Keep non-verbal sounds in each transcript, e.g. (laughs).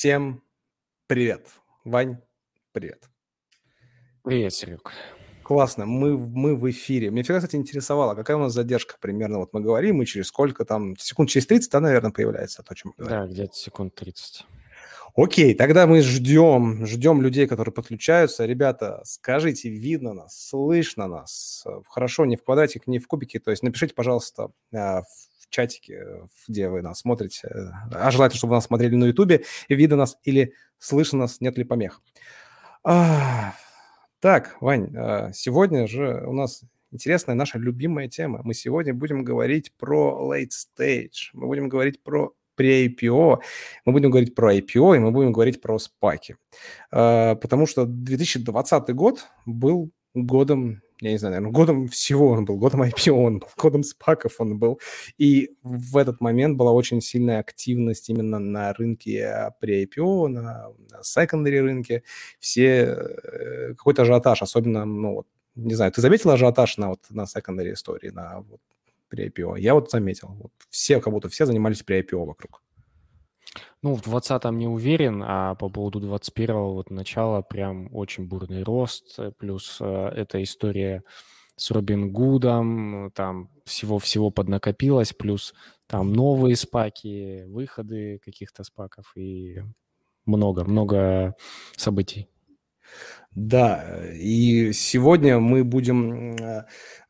Всем привет. Вань, привет. Привет, Серег. Классно, мы, мы в эфире. Мне всегда, кстати, интересовало, какая у нас задержка примерно. Вот мы говорим, и через сколько там, секунд через 30, да, наверное, появляется то, о чем мы говорим. Да, где-то секунд 30. Окей, тогда мы ждем, ждем людей, которые подключаются. Ребята, скажите, видно нас, слышно нас? Хорошо, не в квадратик, не в кубике. То есть напишите, пожалуйста, а, в чатике, где вы нас смотрите. А желательно, чтобы вы нас смотрели на ютубе. Видно нас или слышно нас, нет ли помех. А, так, Вань, а, сегодня же у нас интересная наша любимая тема. Мы сегодня будем говорить про late stage, мы будем говорить про pre-IPO, мы будем говорить про IPO, и мы будем говорить про спаки. Потому что 2020 год был годом я не знаю, наверное, годом всего он был, годом IPO он был, (laughs) годом спаков он был. И в этот момент была очень сильная активность именно на рынке при IPO, на, на secondary рынке. Все, э, какой-то ажиотаж, особенно, ну, вот, не знаю, ты заметил ажиотаж на, вот, на secondary истории, на вот, при IPO? Я вот заметил. Вот все, как будто все занимались при IPO вокруг. Ну, в 20-м не уверен, а по поводу 21-го вот начала прям очень бурный рост, э, плюс э, эта история с Робин Гудом, там всего-всего поднакопилось, плюс там новые спаки, выходы каких-то спаков и много-много событий. Да, и сегодня мы будем э,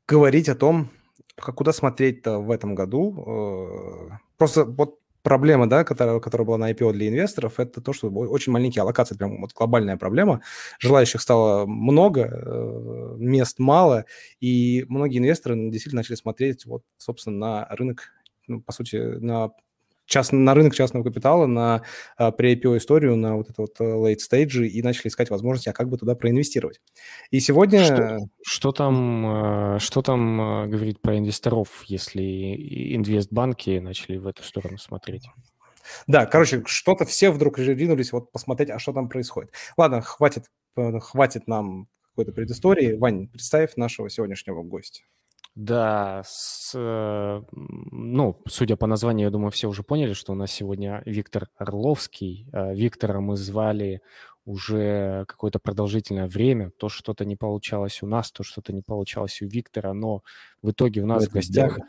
говорить о том, как куда смотреть-то в этом году. Э, просто вот проблема, да, которая, которая была на IPO для инвесторов, это то, что очень маленькие аллокации, прям вот глобальная проблема. Желающих стало много, э, мест мало, и многие инвесторы действительно начали смотреть вот, собственно, на рынок, ну, по сути, на част, на рынок частного капитала, на а, pre-IPO историю, на вот это вот э, late stage и начали искать возможности, а как бы туда проинвестировать. И сегодня... Что, что там, э, что там э, говорить про инвесторов, если инвестбанки начали в эту сторону смотреть? Да, короче, что-то все вдруг ринулись вот посмотреть, а что там происходит. Ладно, хватит, хватит нам какой-то предыстории. Вань, представь нашего сегодняшнего гостя. Да, с, э, ну, судя по названию, я думаю, все уже поняли, что у нас сегодня Виктор Орловский. Э, Виктора мы звали уже какое-то продолжительное время. То что-то не получалось у нас, то что-то не получалось у Виктора, но в итоге у нас в гостях... Дело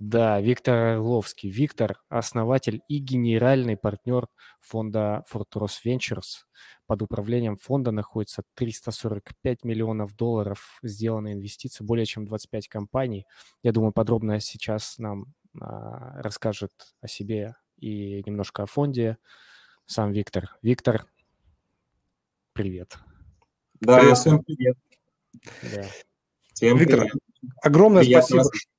да, Виктор Орловский. Виктор – основатель и генеральный партнер фонда Fortress Ventures. Под управлением фонда находится 345 миллионов долларов сделаны инвестиции, более чем 25 компаний. Я думаю, подробно сейчас нам а, расскажет о себе и немножко о фонде сам Виктор. Виктор, привет. Да, привет. всем привет. Да. Всем Виктор, привет. огромное Приятно спасибо. Вас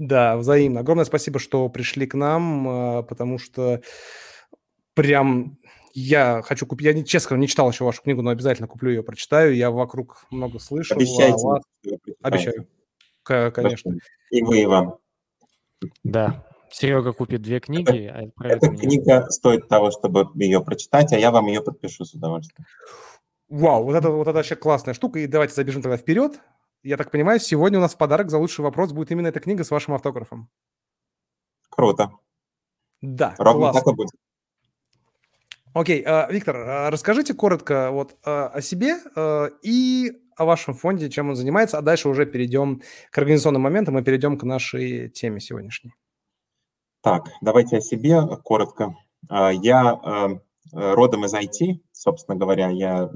да, взаимно. Огромное спасибо, что пришли к нам, а, потому что прям я хочу купить, я, честно не читал еще вашу книгу, но обязательно куплю ее, прочитаю. Я вокруг много слышал. Обещайте. Вас. Обещаю. Конечно. И вы, и вам. Да. Серега купит две книги. Это, а эта книга стоит того, чтобы ее прочитать, а я вам ее подпишу с удовольствием. Вау, вот это, вот это вообще классная штука. И давайте забежим тогда вперед я так понимаю, сегодня у нас в подарок за лучший вопрос будет именно эта книга с вашим автографом. Круто. Да, Ровно классно. так и будет. Окей, uh, Виктор, uh, расскажите коротко вот uh, о себе и о вашем фонде, чем он занимается, а дальше уже перейдем к организационным моментам и перейдем к нашей теме сегодняшней. Так, давайте о себе коротко. Я родом из IT, собственно говоря, я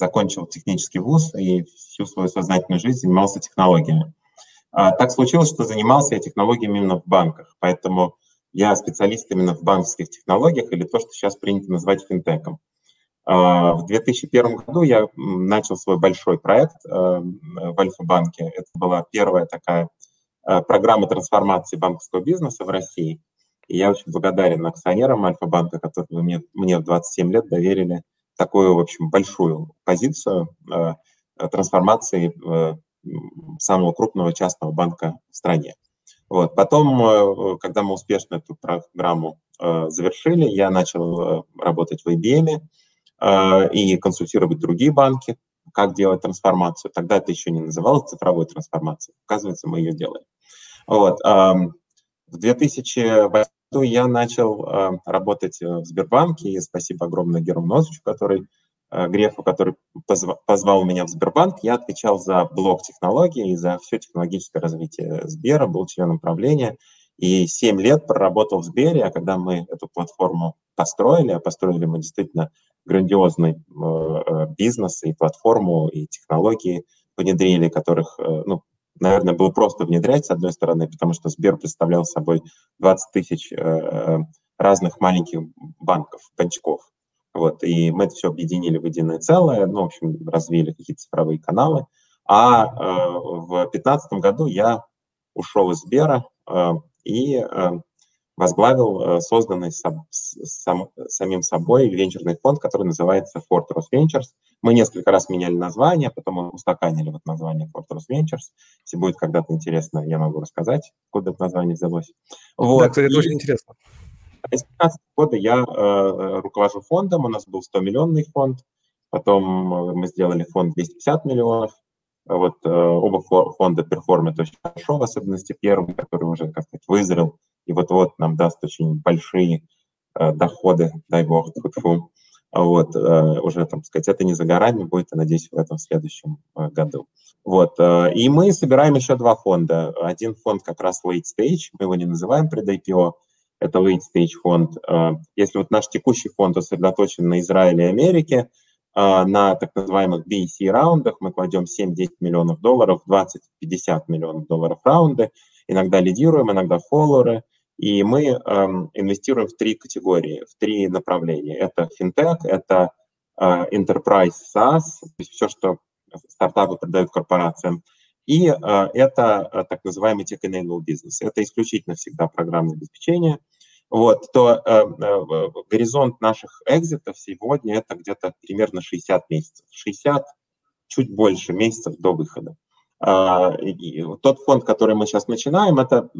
закончил технический вуз и всю свою сознательную жизнь занимался технологиями. А, так случилось, что занимался я технологиями именно в банках, поэтому я специалист именно в банковских технологиях или то, что сейчас принято называть финтеком. А, в 2001 году я начал свой большой проект а, в Альфа-банке. Это была первая такая программа трансформации банковского бизнеса в России. И я очень благодарен акционерам Альфа-банка, которые мне, мне в 27 лет доверили такую, в общем, большую позицию э, трансформации э, самого крупного частного банка в стране. Вот. Потом, э, когда мы успешно эту программу завершили, я начал работать в IBM и консультировать другие банки, как делать трансформацию. Тогда это еще не называлось цифровой трансформацией. Оказывается, мы ее делаем. Вот. В 2008 я начал э, работать в Сбербанке, и спасибо огромное Герману Носовичу, который Э, Грефу, который позвал меня в Сбербанк, я отвечал за блок технологий и за все технологическое развитие Сбера, был членом правления. И 7 лет проработал в Сбере, а когда мы эту платформу построили, а построили мы действительно грандиозный э, э, бизнес и платформу, и технологии внедрили, которых, ну, наверное, было просто внедрять, с одной стороны, потому что Сбер представлял собой 20 тысяч разных маленьких банков, банчков. Вот, и мы это все объединили в единое целое, ну, в общем, развили какие-то цифровые каналы. А э, в 2015 году я ушел из Сбера э, и э, возглавил э, созданный сам, сам, самим собой венчурный фонд, который называется Fortress Ventures. Мы несколько раз меняли название, потом устаканили вот название Fortress Ventures. Если будет когда-то интересно, я могу рассказать, откуда это название взялось. Вот. Да, кстати, это очень интересно. С 2015 года я э, руковожу фондом, у нас был 100-миллионный фонд, потом э, мы сделали фонд 250 миллионов, вот э, оба фонда перформят очень хорошо, в особенности первый, который уже, как сказать, вызрел и вот-вот нам даст очень большие э, доходы, дай бог, тьфу, вот, э, уже, там сказать, это не за горами будет, я надеюсь, в этом следующем э, году. Вот, и мы собираем еще два фонда. Один фонд как раз late stage, мы его не называем пред-IPO, это late stage фонд. А, если вот наш текущий фонд сосредоточен на Израиле и Америке, а, на так называемых BC раундах мы кладем 7-10 миллионов долларов, 20-50 миллионов долларов раунды, иногда лидируем, иногда фоллоры, и мы эм, инвестируем в три категории, в три направления. Это финтех, это э, enterprise SaaS, то есть все, что стартапы продают корпорациям, и э, это э, так называемый tech-enabled бизнес. Это исключительно всегда программное обеспечение – вот, то горизонт наших экзитов сегодня это где-то примерно 60 месяцев. 60, чуть больше месяцев до выхода. А, тот фонд, который мы сейчас начинаем, это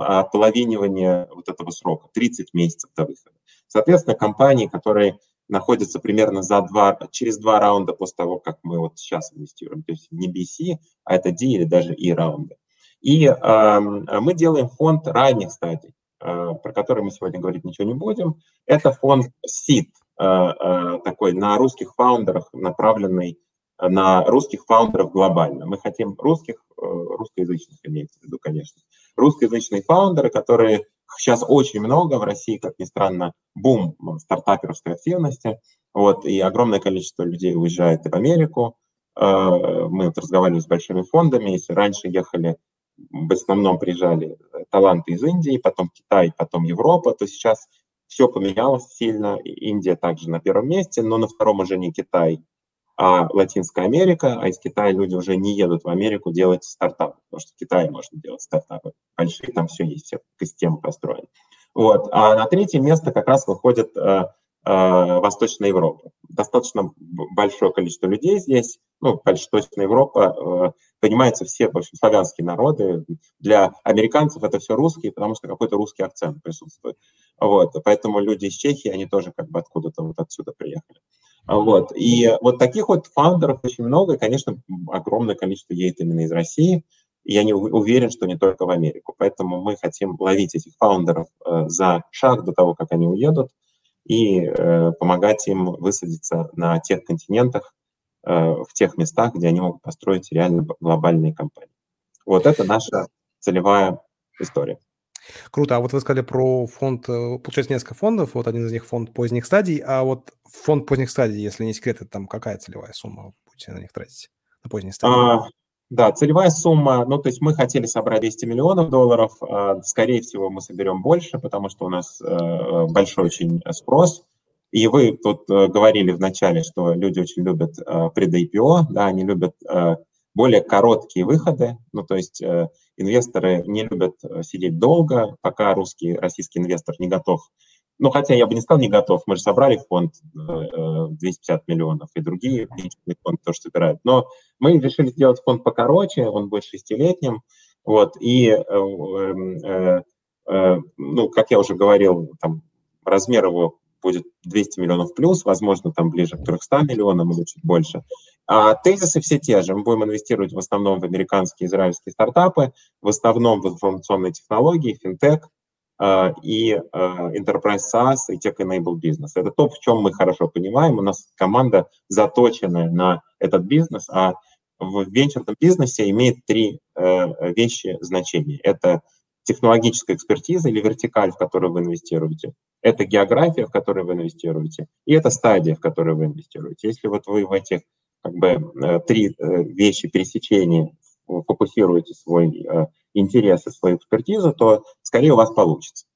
ополовинивание вот этого срока, 30 месяцев до выхода. Соответственно, компании, которые находятся примерно за два, через два раунда после того, как мы вот сейчас инвестируем, то есть не BC, а это D или даже E раунды. И э, мы делаем фонд ранних стадий. Э, про который мы сегодня говорить ничего не будем. Это фонд SID, э, э, такой на русских фаундерах, направленный на русских фаундеров глобально. Мы хотим русских, русскоязычных имеется в виду, конечно, русскоязычные фаундеры, которые сейчас очень много в России, как ни странно, бум стартаперской активности, вот, и огромное количество людей уезжает в Америку. Мы вот разговаривали с большими фондами, если раньше ехали в основном приезжали э, таланты из Индии, потом Китай, потом Европа, то сейчас все поменялось сильно. Индия также на первом месте, но на втором уже не Китай, а Латинская Америка, а из Китая люди уже не едут в Америку делать стартапы, потому что в Китае можно делать стартапы большие, там все есть, все система построена. Вот. А на третье место как раз выходит э, Э, Восточная Европа. Достаточно большое количество людей здесь, ну, Восточная Европа, э, понимается все, в общем, славянские народы. Для американцев это все русские, потому что какой-то русский акцент присутствует. Вот, поэтому люди из Чехии, они тоже как бы откуда-то вот отсюда приехали. Вот, и вот таких вот фаундеров очень много, и, конечно, огромное количество едет именно из России, и я не уверен, что не только в Америку. Поэтому мы хотим ловить этих фаундеров э, за шаг до того, как они уедут, и э, помогать им высадиться на тех континентах, э, в тех местах, где они могут построить реально глобальные компании. Вот это наша целевая история. Круто. А вот вы сказали про фонд, э, получается, несколько фондов, вот один из них фонд поздних стадий, а вот фонд поздних стадий, если не секрет, это там какая целевая сумма будете на них тратить, на поздние стадии? А, да, целевая сумма, ну, то есть мы хотели собрать 200 миллионов долларов, а, скорее всего, мы соберем больше, потому что у нас э, большой очень спрос. И вы тут э, говорили в начале, что люди очень любят э, пред-IPO, да, они любят более короткие выходы, ну, то есть инвесторы не любят сидеть долго, пока русский, российский инвестор не готов ну, хотя я бы не сказал не готов, мы же собрали фонд 250 миллионов, и другие фонды тоже собирают. Но мы решили сделать фонд покороче, он будет шестилетним, вот, и, э, э, э, ну, как я уже говорил, там, размер его будет 200 миллионов плюс, возможно, там ближе к 300 миллионам или чуть больше. А тезисы все те же. Мы будем инвестировать в основном в американские и израильские стартапы, в основном в информационные технологии, финтех, и Enterprise SaaS, и Tech-Enabled Business. Это то, в чем мы хорошо понимаем. У нас команда заточенная на этот бизнес, а в венчурном бизнесе имеет три вещи значения. Это технологическая экспертиза или вертикаль, в которую вы инвестируете, это география, в которую вы инвестируете, и это стадия, в которую вы инвестируете. Если вот вы в этих как бы э, три э, вещи пересечения фокусируете свой э, интерес и свою экспертизу, то скорее у вас получится.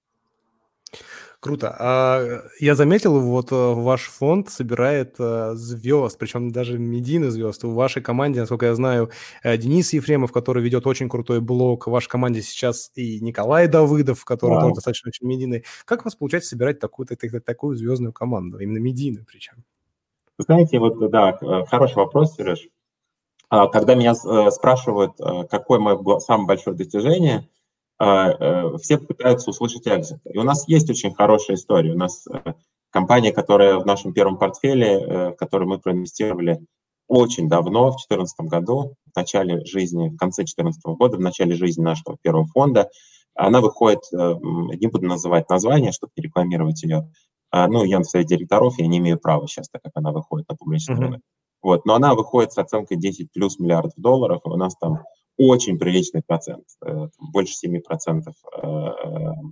Круто. А я заметил, вот ваш фонд собирает звезд, причем даже медийных звезд. В вашей команде, насколько я знаю, Денис Ефремов, который ведет очень крутой блог. В вашей команде сейчас и Николай Давыдов, который тоже достаточно очень медийный. Как у вас получается собирать такую, такую звездную команду, именно медийную причем? Знаете, вот да, э, хороший вопрос, Сереж. А, когда меня э, спрашивают, э, какое мое самое большое достижение, все пытаются услышать экзит. И у нас есть очень хорошая история. У нас компания, которая в нашем первом портфеле, в которой мы проинвестировали очень давно, в 2014 году, в начале жизни, в конце 2014 года, в начале жизни нашего первого фонда, она выходит, не буду называть название, чтобы не рекламировать ее, а, ну, я на совет директоров, я не имею права сейчас, так как она выходит на публичный рынок. Uh-huh. Вот, но она выходит с оценкой 10 плюс миллиардов долларов, и у нас там очень приличный процент, э, больше 7% э,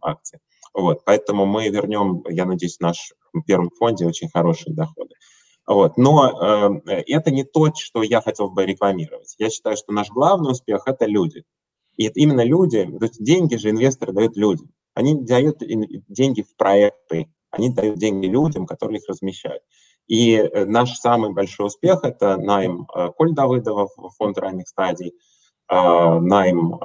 акций. Вот, поэтому мы вернем, я надеюсь, в наш первом фонде очень хорошие доходы. Вот. Но э, это не то, что я хотел бы рекламировать. Я считаю, что наш главный успех – это люди. И это именно люди, то есть деньги же инвесторы дают людям. Они дают деньги в проекты, они дают деньги людям, которые их размещают. И э, наш самый большой успех – это найм э, Коль Давыдова в фонд ранних стадий, э, найм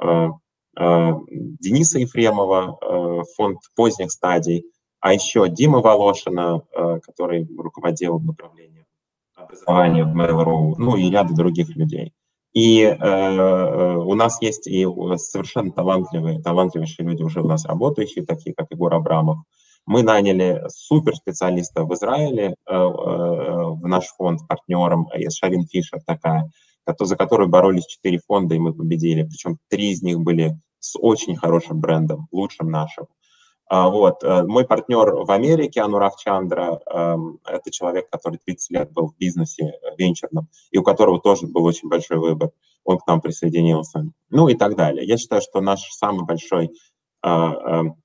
Дениса Ефремова в фонд поздних стадий, а еще Дима Волошина, который руководил направлением образования в Mail.ru, ну и ряда других людей. И э, у нас есть и совершенно талантливые, талантливейшие люди уже у нас работающие, такие как Егор Абрамов, мы наняли суперспециалиста в Израиле, э, э, в наш фонд партнером, э, Шавин Фишер такая, за которую боролись четыре фонда, и мы победили. Причем три из них были с очень хорошим брендом, лучшим нашим. А, вот. Мой партнер в Америке, Анурав Чандра, эм, это человек, который 30 лет был в бизнесе венчурном, и у которого тоже был очень большой выбор. Он к нам присоединился. Ну и так далее. Я считаю, что наш самый большой эм,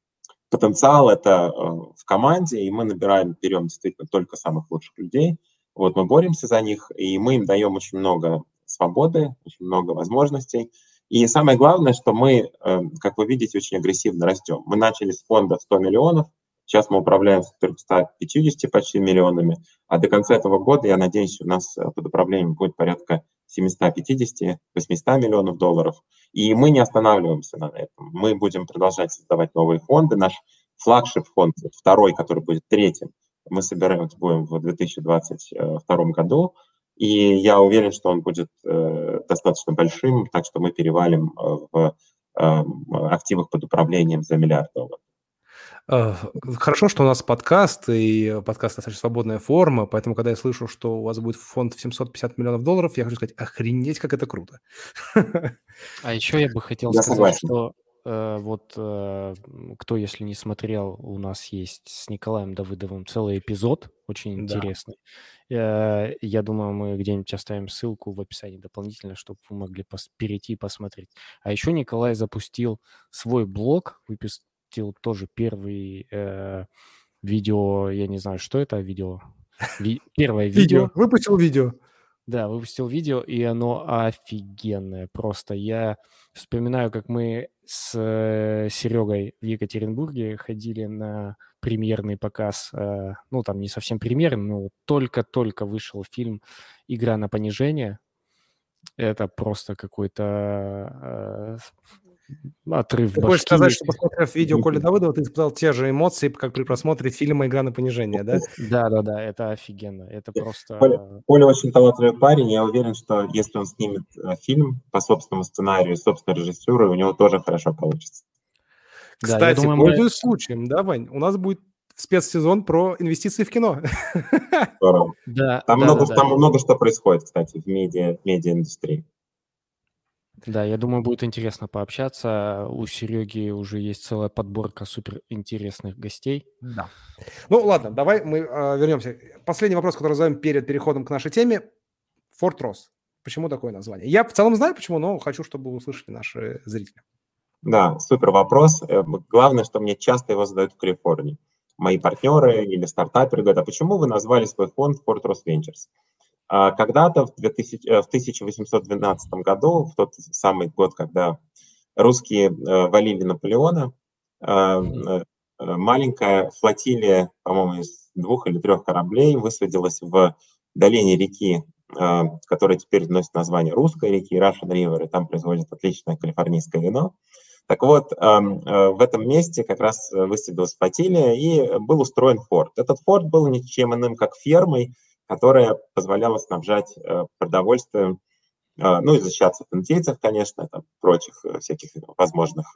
потенциал это э, в команде, и мы набираем, берем действительно только самых лучших людей. Вот мы боремся за них, и мы им даем очень много свободы, очень много возможностей. И самое главное, что мы, э, как вы видите, очень агрессивно растем. Мы начали с фонда 100 миллионов, сейчас мы управляем 350 почти миллионами, а до конца этого года, я надеюсь, у нас э, под управлением будет порядка 750-800 миллионов долларов. И мы не останавливаемся на этом. Мы будем продолжать создавать новые фонды. Наш флагшип фонд, второй, который будет третьим, мы собираем будем в 2022 году. И я уверен, что он будет э, достаточно большим, так что мы перевалим э, в э, активах под управлением за миллиард долларов. Э, хорошо, что у нас подкаст, и подкаст достаточно свободная форма, поэтому, когда я слышу, что у вас будет фонд в 750 миллионов долларов, я хочу сказать, охренеть, как это круто. (laughs) А еще я бы хотел я сказать, согласен. что э, вот э, кто, если не смотрел, у нас есть с Николаем Давыдовым целый эпизод, очень да. интересный. Я думаю, мы где-нибудь оставим ссылку в описании дополнительно, чтобы вы могли пос- перейти и посмотреть. А еще Николай запустил свой блог, выпис- выпустил тоже первый э, видео, я не знаю, что это видео. Ви- первое видео. видео. Выпустил видео. Да, выпустил видео, и оно офигенное. Просто я вспоминаю, как мы с э, Серегой в Екатеринбурге ходили на премьерный показ. Э, ну, там не совсем премьерный, но только-только вышел фильм «Игра на понижение». Это просто какой-то э, отрыв Ты хочешь сказать, что посмотрев видео Коли Давыдова, ты испытал те же эмоции, как при просмотре фильма «Игра на понижение», да? Да-да-да, это офигенно, это просто... Коля, очень талантливый парень, я уверен, что если он снимет э, фильм по собственному сценарию, собственной режиссурой, у него тоже хорошо получится. Кстати, да, думаю, пользуясь мы... случаем, да, Вань, у нас будет спецсезон про инвестиции в кино. Да, там, да, много, да, там да. много что происходит, кстати, в медиа, в медиаиндустрии. Да, я думаю, будет интересно пообщаться. У Сереги уже есть целая подборка супер интересных гостей. Да. Ну ладно, давай мы э, вернемся. Последний вопрос, который задаем перед переходом к нашей теме. Форт Росс. Почему такое название? Я в целом знаю почему, но хочу, чтобы услышали наши зрители. Да, супер вопрос. Э, главное, что мне часто его задают в Калифорнии. Мои партнеры или стартаперы говорят, а почему вы назвали свой фонд Fort Ross Ventures? А когда-то в, 2000, в 1812 году, в тот самый год, когда русские э, валили Наполеона, э, маленькая флотилия, по-моему, из двух или трех кораблей высадилась в долине реки которая теперь носит название русской реки, Russian River, и там производят отличное калифорнийское вино. Так вот, э, в этом месте как раз высадилась флотилия и был устроен форт. Этот форт был ничем иным, как фермой, которая позволяла снабжать э, продовольствием, э, ну и защищаться от индейцев, конечно, там, прочих всяких возможных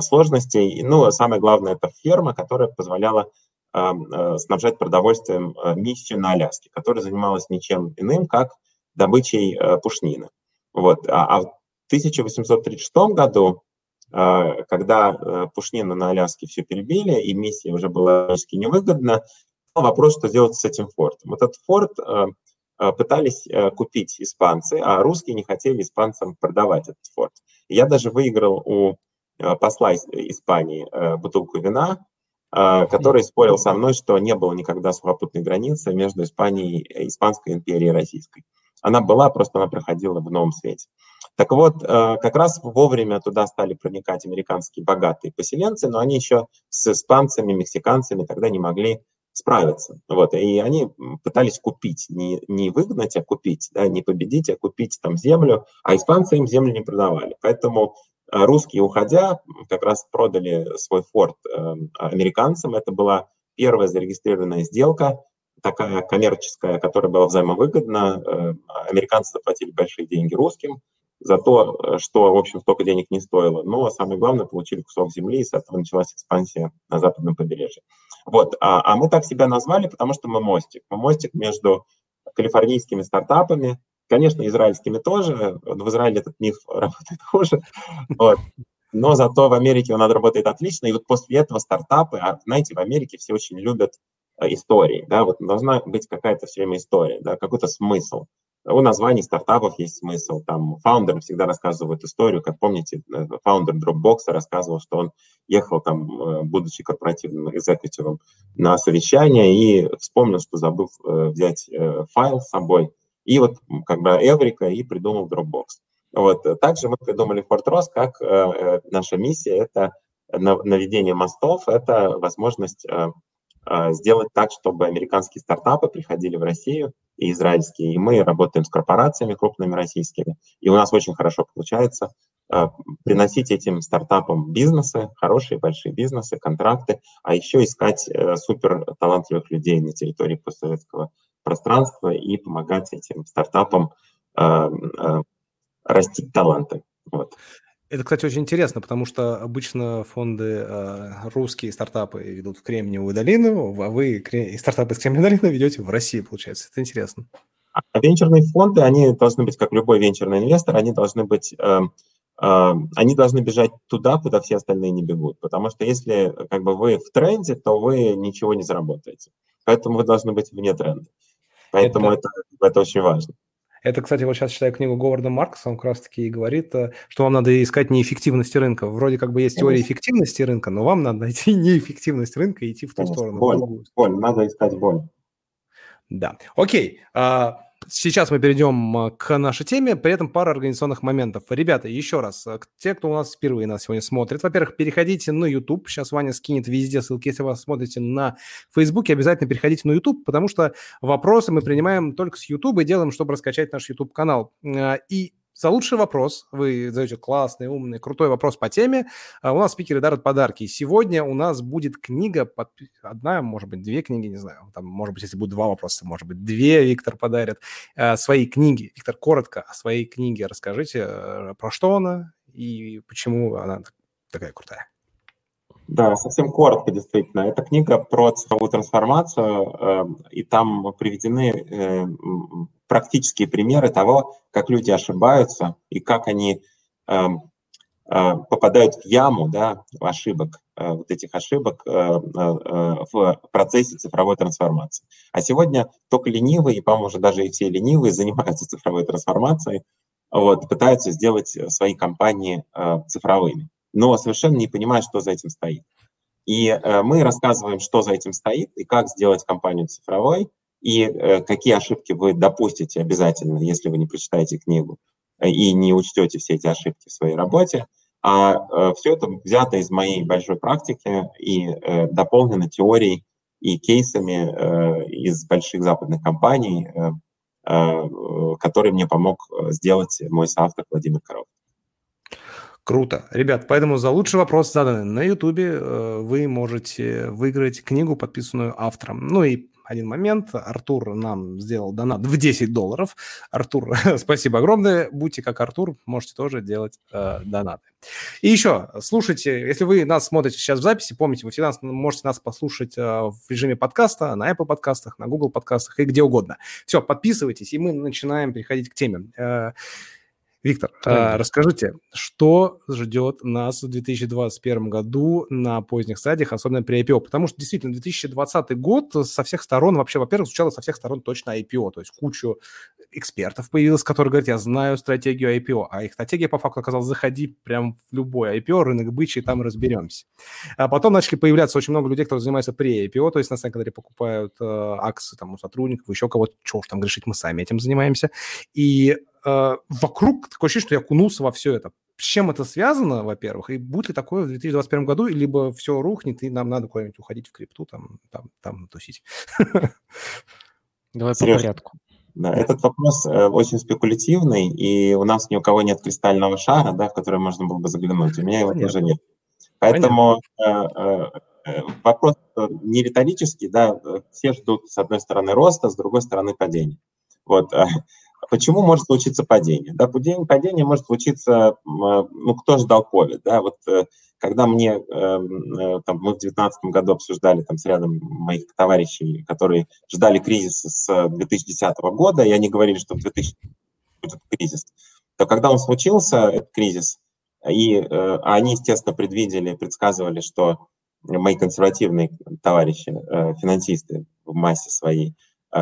сложностей. Ну, самое главное, это ферма, которая позволяла Э, снабжать продовольствием э, миссию на Аляске, которая занималась ничем иным, как добычей э, пушнины. Вот. А, а в 1836 году, когда пушнина на Аляске все перебили, и миссия уже была практически невыгодна, вопрос, что делать с этим фортом. Этот форт пытались купить испанцы, а русские не хотели испанцам продавать этот форт. Я даже выиграл у посла Испании бутылку вина, который спорил со мной, что не было никогда сухопутной границы между Испанией, э, Испанской империей и Российской. Она была, просто она проходила в новом свете. Так вот, э, как раз вовремя туда стали проникать американские богатые поселенцы, но они еще с испанцами, мексиканцами тогда не могли справиться. Вот, и они пытались купить, не, не выгнать, а купить, да, не победить, а купить там землю, а испанцы им землю не продавали. Поэтому а русские, уходя, как раз продали свой форт эм, американцам. Это была первая зарегистрированная сделка, такая коммерческая, которая была взаимовыгодна. Э, американцы заплатили большие деньги русским за то, э, что, в общем, столько денег не стоило. Но самое главное, получили кусок земли, и с этого началась экспансия на западном побережье. Вот. А, а мы так себя назвали, потому что мы мостик. Мы мостик между калифорнийскими стартапами, Конечно, израильскими тоже. В Израиле этот миф (laughs) работает хуже. Вот. Но зато в Америке он работает отлично. И вот после этого стартапы, а знаете, в Америке все очень любят э, истории. Да? Вот должна быть какая-то все время история, да? какой-то смысл. У названий стартапов есть смысл. Там фаундеры всегда рассказывают историю. Как помните, э, фаундер Dropbox рассказывал, что он ехал там, э, будучи корпоративным экзекутивом, на совещание и вспомнил, что забыл взять файл с собой – и вот как бы Эврика и придумал Dropbox. Вот. Также мы придумали FortROS как э, э, наша миссия – это наведение мостов, это возможность э, э, сделать так, чтобы американские стартапы приходили в Россию и израильские, и мы работаем с корпорациями крупными российскими, и у нас очень хорошо получается э, приносить этим стартапам бизнесы, хорошие большие бизнесы, контракты, а еще искать э, супер талантливых людей на территории постсоветского пространство и помогать этим стартапам э, растить таланты. Вот. Это, кстати, очень интересно, потому что обычно фонды э, русские стартапы ведут в Кремниевую долину, а вы стартапы из Кремниевой долины ведете в России, получается. Это интересно. А венчурные фонды, они должны быть, как любой венчурный инвестор, они должны быть, э, э, они должны бежать туда, куда все остальные не бегут. Потому что если как бы вы в тренде, то вы ничего не заработаете. Поэтому вы должны быть вне тренда. Поэтому это, это, это очень важно. Это, кстати, вот сейчас читаю книгу Говарда Маркса, он как раз-таки и говорит, э, что вам надо искать неэффективности рынка. Вроде как бы есть теория эффективности рынка, но вам надо найти (laughs) неэффективность рынка и идти в ту сторону. Боль, боль, надо искать боль. Да. Окей. А, Сейчас мы перейдем а, к нашей теме, при этом пара организационных моментов. Ребята, еще раз, а, те, кто у нас впервые нас сегодня смотрит, во-первых, переходите на YouTube, сейчас Ваня скинет везде ссылки, если вы смотрите на Facebook, обязательно переходите на YouTube, потому что вопросы мы принимаем только с YouTube и делаем, чтобы раскачать наш YouTube-канал. А, и за лучший вопрос. Вы задаете классный, умный, крутой вопрос по теме. А у нас спикеры дарят подарки. Сегодня у нас будет книга, одна, может быть, две книги, не знаю. Там, может быть, если будет два вопроса, может быть, две Виктор подарит. Э, свои книги. Виктор, коротко о своей книге расскажите, э, про что она и почему она такая крутая. Да, совсем коротко, действительно. Это книга про цифровую трансформацию, э, и там приведены э, практические примеры того, как люди ошибаются и как они э, попадают в яму да, ошибок, вот этих ошибок в процессе цифровой трансформации. А сегодня только ленивые, по-моему, уже даже и все ленивые (laughs) занимаются цифровой трансформацией, вот, пытаются сделать свои компании цифровыми но совершенно не понимая, что за этим стоит. И э, мы рассказываем, что за этим стоит и как сделать компанию цифровой, и э, какие ошибки вы допустите обязательно, если вы не прочитаете книгу э, и не учтете все эти ошибки в своей работе. А все это взято из моей большой практики и дополнено теорией и кейсами из больших западных компаний, которые мне помог сделать мой соавтор Владимир Коров. Круто. Ребят, поэтому за лучший вопрос заданный на Ютубе э, вы можете выиграть книгу, подписанную автором. Ну и один момент. Артур нам сделал донат в 10 долларов. Артур, (laughs) спасибо огромное. Будьте как Артур, можете тоже делать э, донаты. И еще, слушайте, если вы нас смотрите сейчас в записи, помните, вы всегда можете нас послушать э, в режиме подкаста, на Apple подкастах, на Google подкастах и где угодно. Все, подписывайтесь, и мы начинаем переходить к теме. Э, Виктор, а, расскажите, что ждет нас в 2021 году на поздних стадиях, особенно при IPO? Потому что действительно 2020 год со всех сторон, вообще, во-первых, звучало со всех сторон точно IPO, то есть кучу экспертов появилось, которые говорят, я знаю стратегию IPO, а их стратегия по факту оказалась заходи прям в любой IPO, рынок бычий, там разберемся. А потом начали появляться очень много людей, которые занимаются при IPO, то есть на самом деле покупают э, акции там у сотрудников, еще кого-то, чего уж там грешить, мы сами этим занимаемся. И э, вокруг такое ощущение, что я окунулся во все это. С чем это связано, во-первых, и будет ли такое в 2021 году, либо все рухнет, и нам надо куда-нибудь уходить в крипту, там, там, там тусить. Давай по порядку. Да, этот вопрос э, очень спекулятивный, и у нас ни у кого нет кристального шара, да, в который можно было бы заглянуть. У меня его Понятно. тоже нет. Поэтому э, э, э, вопрос э, не риторический, да, все ждут с одной стороны роста, с другой стороны падения. Вот. Почему может случиться падение? Да, падение, падение может случиться, ну, кто ждал COVID, да, вот когда мне, эм, э, там, мы в 2019 году обсуждали там с рядом моих товарищей, которые ждали кризиса с 2010 года, и они говорили, что в 2000 будет кризис, то когда он случился, этот кризис, и э, они, естественно, предвидели, предсказывали, что мои консервативные товарищи, э, финансисты в массе своей, а,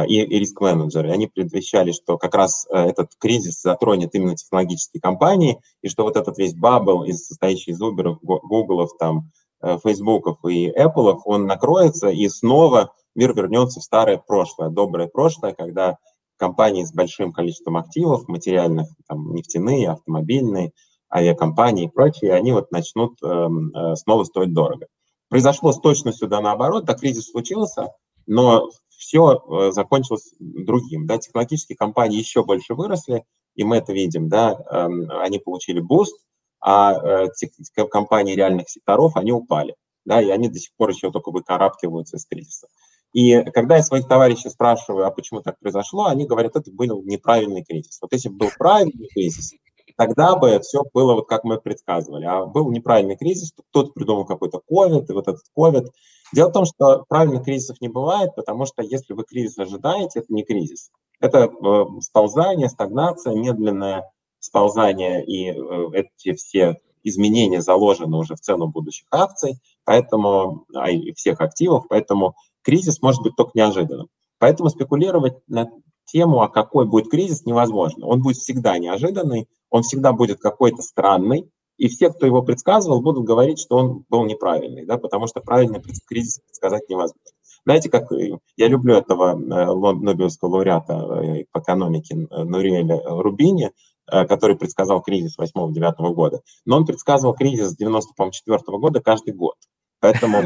и, и риск-менеджеры. Они предвещали, что как раз э, этот кризис затронет именно технологические компании, и что вот этот весь бабл, состоящий из Uber, Google, там, э, Facebook и Apple, он накроется, и снова мир вернется в старое прошлое, доброе прошлое, когда компании с большим количеством активов материальных, там, нефтяные, автомобильные, авиакомпании и прочие, они вот начнут э, э, снова стоить дорого. Произошло с точностью да наоборот, да, кризис случился, но все э, закончилось другим. Да, технологические компании еще больше выросли, и мы это видим, да, эм, они получили boost, а э, компании реальных секторов, они упали, да, и они до сих пор еще только выкарабкиваются из кризиса. И когда я своих товарищей спрашиваю, а почему так произошло, они говорят, это был неправильный кризис. Вот если бы был правильный кризис, тогда бы все было вот как мы предсказывали. А был неправильный кризис, кто-то придумал какой-то ковид, и вот этот ковид. Дело в том, что правильных кризисов не бывает, потому что если вы кризис ожидаете, это не кризис. Это э, сползание, стагнация, медленное сползание, и э, эти все изменения заложены уже в цену будущих акций, поэтому, а и всех активов, поэтому кризис может быть только неожиданным. Поэтому спекулировать на тему, а какой будет кризис, невозможно. Он будет всегда неожиданный, он всегда будет какой-то странный, и все, кто его предсказывал, будут говорить, что он был неправильный, да, потому что правильный кризис предсказать невозможно. Знаете, как э, я люблю этого э, Нобелевского лауреата э, по экономике Нуриэля Рубини, который предсказал кризис 8-9 года. Но он предсказывал кризис 94 года каждый год. Поэтому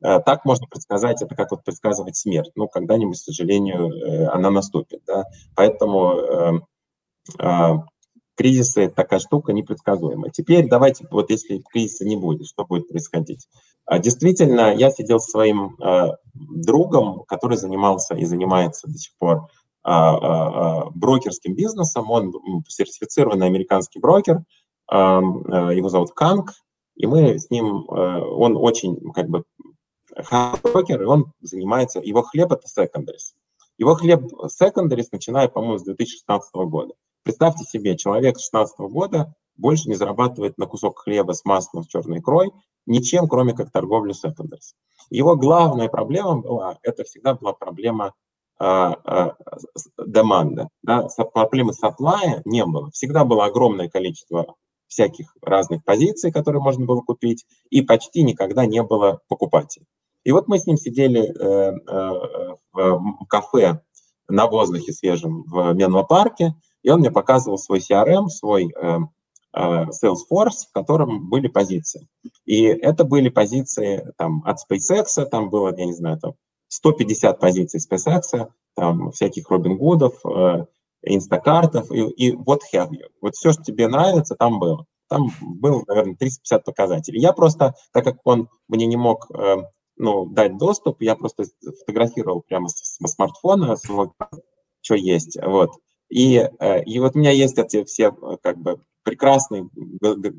так можно предсказать, это как вот предсказывать смерть. Ну, когда-нибудь, к сожалению, она наступит. Да? Поэтому кризисы такая штука непредсказуемая. Теперь давайте, вот если кризиса не будет, что будет происходить? А, действительно, я сидел с своим э, другом, который занимался и занимается до сих пор э, э, брокерским бизнесом. Он сертифицированный американский брокер, его зовут Канг, И мы с ним, он очень как бы брокер, и он занимается, его хлеб это secondaries. Его хлеб secondaries начиная, по-моему, с 2016 года. Представьте себе, человек с 2016 года больше не зарабатывает на кусок хлеба с маслом, с черной икрой, ничем, кроме как торговлю secondaries. Его главная проблема была, это всегда была проблема а, а, деманда. Да? Проблемы supply не было. Всегда было огромное количество всяких разных позиций, которые можно было купить, и почти никогда не было покупателей. И вот мы с ним сидели э, э, в кафе на воздухе свежем в Менло-парке, и он мне показывал свой CRM, свой э, Salesforce, в котором были позиции. И это были позиции там, от SpaceX, там было, я не знаю, там 150 позиций SpaceX, там всяких Робин Гудов, инстакартов, и, и вот have you. Вот все, что тебе нравится, там было. Там было, наверное, 350 показателей. Я просто, так как он мне не мог ну, дать доступ, я просто фотографировал прямо с, с смартфона свой, что есть, вот. И, э, и вот у меня есть эти все э, как бы прекрасные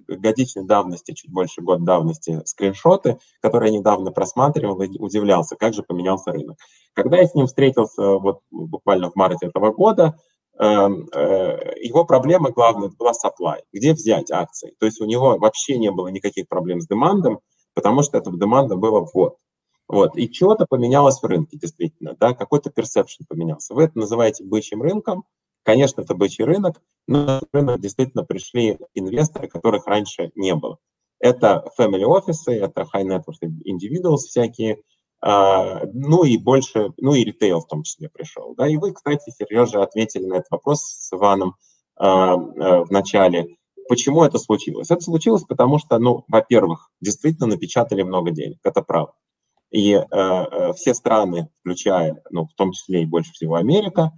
годичной давности, чуть больше год давности скриншоты, которые я недавно просматривал и удивлялся, как же поменялся рынок. Когда я с ним встретился вот буквально в марте этого года, эм, э, его проблема главная была supply, где взять акции. То есть у него вообще не было никаких проблем с демандом, потому что этого деманда было в год. Вот. И что-то поменялось в рынке, действительно, да, какой-то персепшн поменялся. Вы это называете бычьим рынком, конечно, это бычий рынок, но в рынок действительно пришли инвесторы, которых раньше не было. Это family офисы, это high net worth individuals всякие, Uh, ну и больше, ну и ритейл в том числе пришел. Да? И вы, кстати, Сережа, ответили на этот вопрос с Иваном uh, uh, в начале. Почему это случилось? Это случилось потому, что, ну, во-первых, действительно напечатали много денег, это правда. И э, все страны, включая, ну, в том числе и больше всего Америка,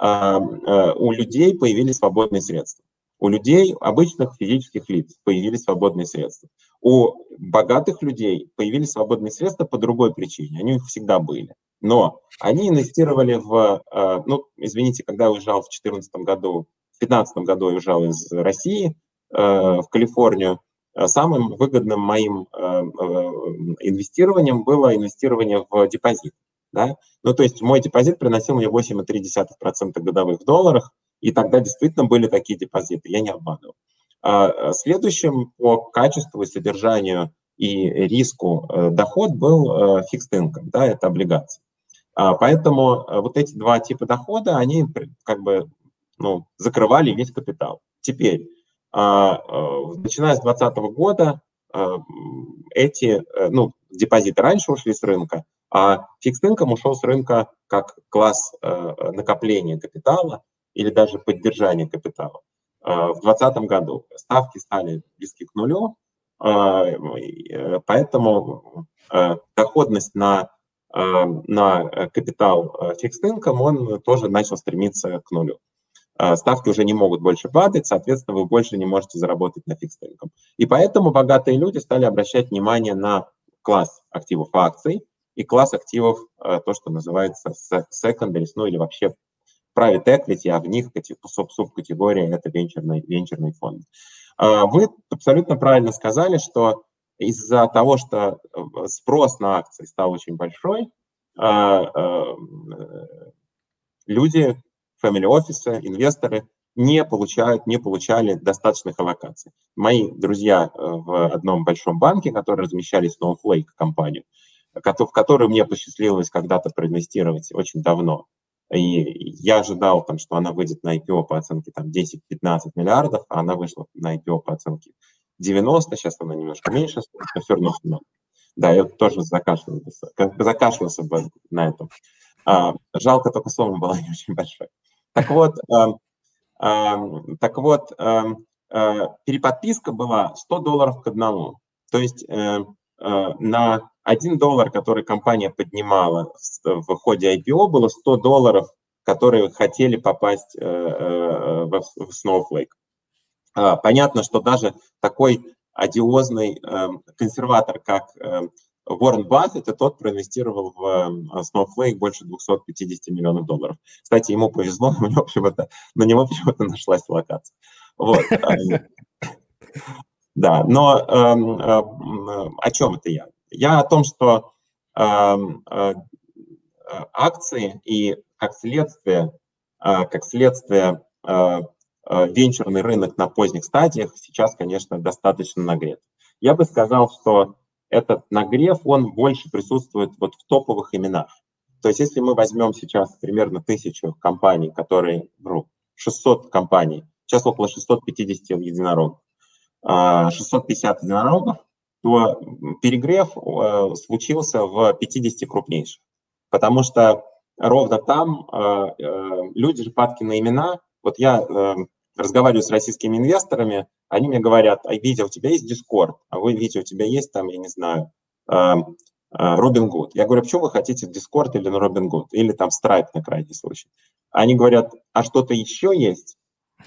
у людей появились свободные средства. У людей, обычных физических лиц, появились свободные средства. У богатых людей появились свободные средства по другой причине. Они у них всегда были. Но они инвестировали в, э, ну, извините, когда я уезжал в 2014 году, в 2015 году я уезжал из России э, в Калифорнию, Э, самым выгодным моим э, э, инвестированием было инвестирование в депозит. Да? Ну, то есть мой депозит приносил мне 8,3% годовых в долларах, и тогда действительно были такие депозиты, я не обманывал. А следующим по качеству и содержанию и риску доход был fixed income, да, это облигации. А поэтому вот эти два типа дохода, они как бы ну, закрывали весь капитал. Теперь а, а, начиная с 2020 года а, эти, э, ну, депозиты раньше ушли с рынка, а фикс инком ушел с рынка как класс э, накопления капитала или даже поддержания капитала. В 2020 году ставки стали близки к нулю, э, поэтому доходность на, на капитал фикс инком, он тоже начал стремиться к нулю. Ставки уже не могут больше падать, соответственно, вы больше не можете заработать на фикс инком. И поэтому богатые люди стали обращать внимание на класс активов акций и класс активов, а, то, что называется secondaries, ну или вообще private equity, а в них субкатегория – это венчурный, венчурный фонд. А, вы абсолютно правильно сказали, что из-за того, что э, спрос на акции стал очень большой, люди family офисы, инвесторы не получают, не получали достаточных аллокаций. Мои друзья э, в одном большом банке, которые размещали Snowflake компанию, в которую мне посчастливилось когда-то проинвестировать очень давно, и я ожидал, там, что она выйдет на IPO по оценке там, 10-15 миллиардов, а она вышла на IPO по оценке 90, сейчас она немножко меньше, но все равно много. Да, я тоже закашлялся, закашлялся бы на этом. А, жалко, только сумма была (laughs) не очень большой. Так вот, эм, эм, так вот, эм, э, переподписка была 100 долларов к одному. То есть э, э, на 1 доллар, который компания поднимала в ходе IPO, было 100 долларов, которые хотели попасть в Snowflake. А, понятно, что даже такой одиозный консерватор, как Уоррен Баффет, и тот проинвестировал в э, Snowflake больше 250 миллионов долларов. Кстати, ему повезло, у него почему-то, на него почему-то нашлась локация. Вот. (laughs) Да, но э, э, о чем это я? Я о том, что эм, э, акции и как следствие, э, как следствие э, э, венчурный рынок на поздних стадиях сейчас, конечно, достаточно нагрет. Я бы сказал, что этот нагрев, он больше присутствует вот в топовых именах. То есть если мы возьмем сейчас примерно тысячу компаний, которые, ну, 600 компаний, сейчас около 650 единорогов, 650 а, единорогов, то перегрев э, случился в 50 крупнейших. Потому что ровно там э, э, люди же падки на имена. Вот я разговариваю с российскими инвесторами, они мне говорят, а Витя, у тебя есть Discord, а вы, Витя, у тебя есть там, я не знаю, Робин Гуд. Я говорю, почему вы хотите Discord или на Робин Гуд? Или там Stripe на крайний случай. Они говорят, а что-то еще есть?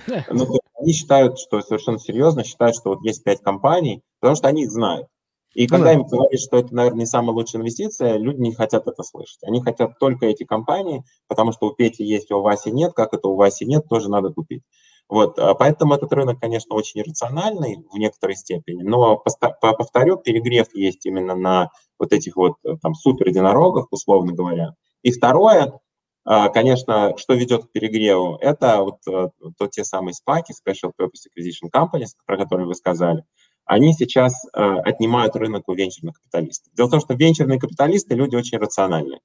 (laughs) Ну, они считают, что совершенно серьезно считают, что вот есть пять компаний, потому что они их знают. И когда ну, им говорят, что это, наверное, не самая лучшая инвестиция, люди не хотят это слышать. Они хотят только эти компании, потому что у Пети есть, а у Васи нет, как это у Васи нет, тоже надо купить. Вот, а поэтому этот рынок, конечно, очень иррациональный в некоторой степени, но, повторю, перегрев есть именно на вот этих вот э, там супер единорогах, условно говоря. И второе, конечно, что ведет к перегреву, это вот э, то, те самые спаки, Special Purpose Acquisition Companies, про которые вы сказали, они сейчас э, отнимают рынок у венчурных капиталистов. Дело в том, что венчурные капиталисты люди очень рациональные,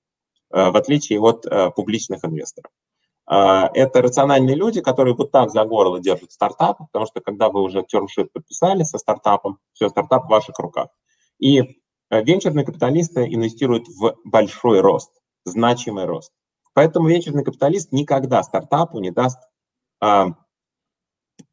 в отличие от публичных инвесторов. А, это рациональные люди, которые вот так за горло держат стартап, потому что когда вы уже термшит подписали со стартапом, все, стартап в ваших руках. И э, венчурные капиталисты инвестируют в большой рост, значимый рост. Поэтому венчурный капиталист никогда стартапу не даст, а,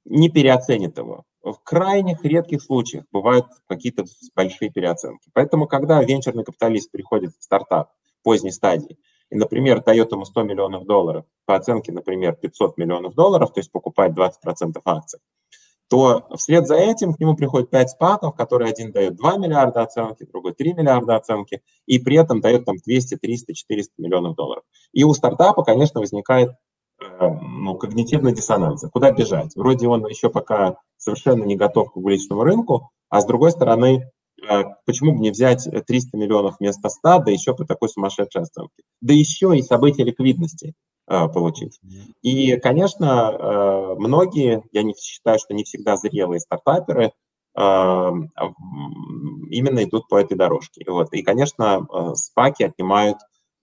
не переоценит его. В крайних редких случаях бывают какие-то большие переоценки. Поэтому, когда венчурный капиталист приходит в стартап поздней стадии, и, например, дает ему 100 миллионов долларов, по оценке, например, 500 миллионов долларов, то есть покупает 20% акций, то вслед за этим к нему приходит 5 спаков, которые один дает 2 миллиарда оценки, другой 3 миллиарда оценки, и при этом дает там 200, 300, 400 миллионов долларов. И у стартапа, конечно, возникает э, ну, когнитивный диссонанс. Куда бежать? Вроде он еще пока совершенно не готов к публичному рынку, а с другой стороны, Э, почему бы не взять 300 миллионов вместо 100, да еще по такой сумасшедшей оценке? Да еще и события ликвидности получить. И, конечно, э, многие, я не считаю, что не всегда зрелые стартаперы, именно идут по этой дорожке. Вот. И, конечно, спаки отнимают,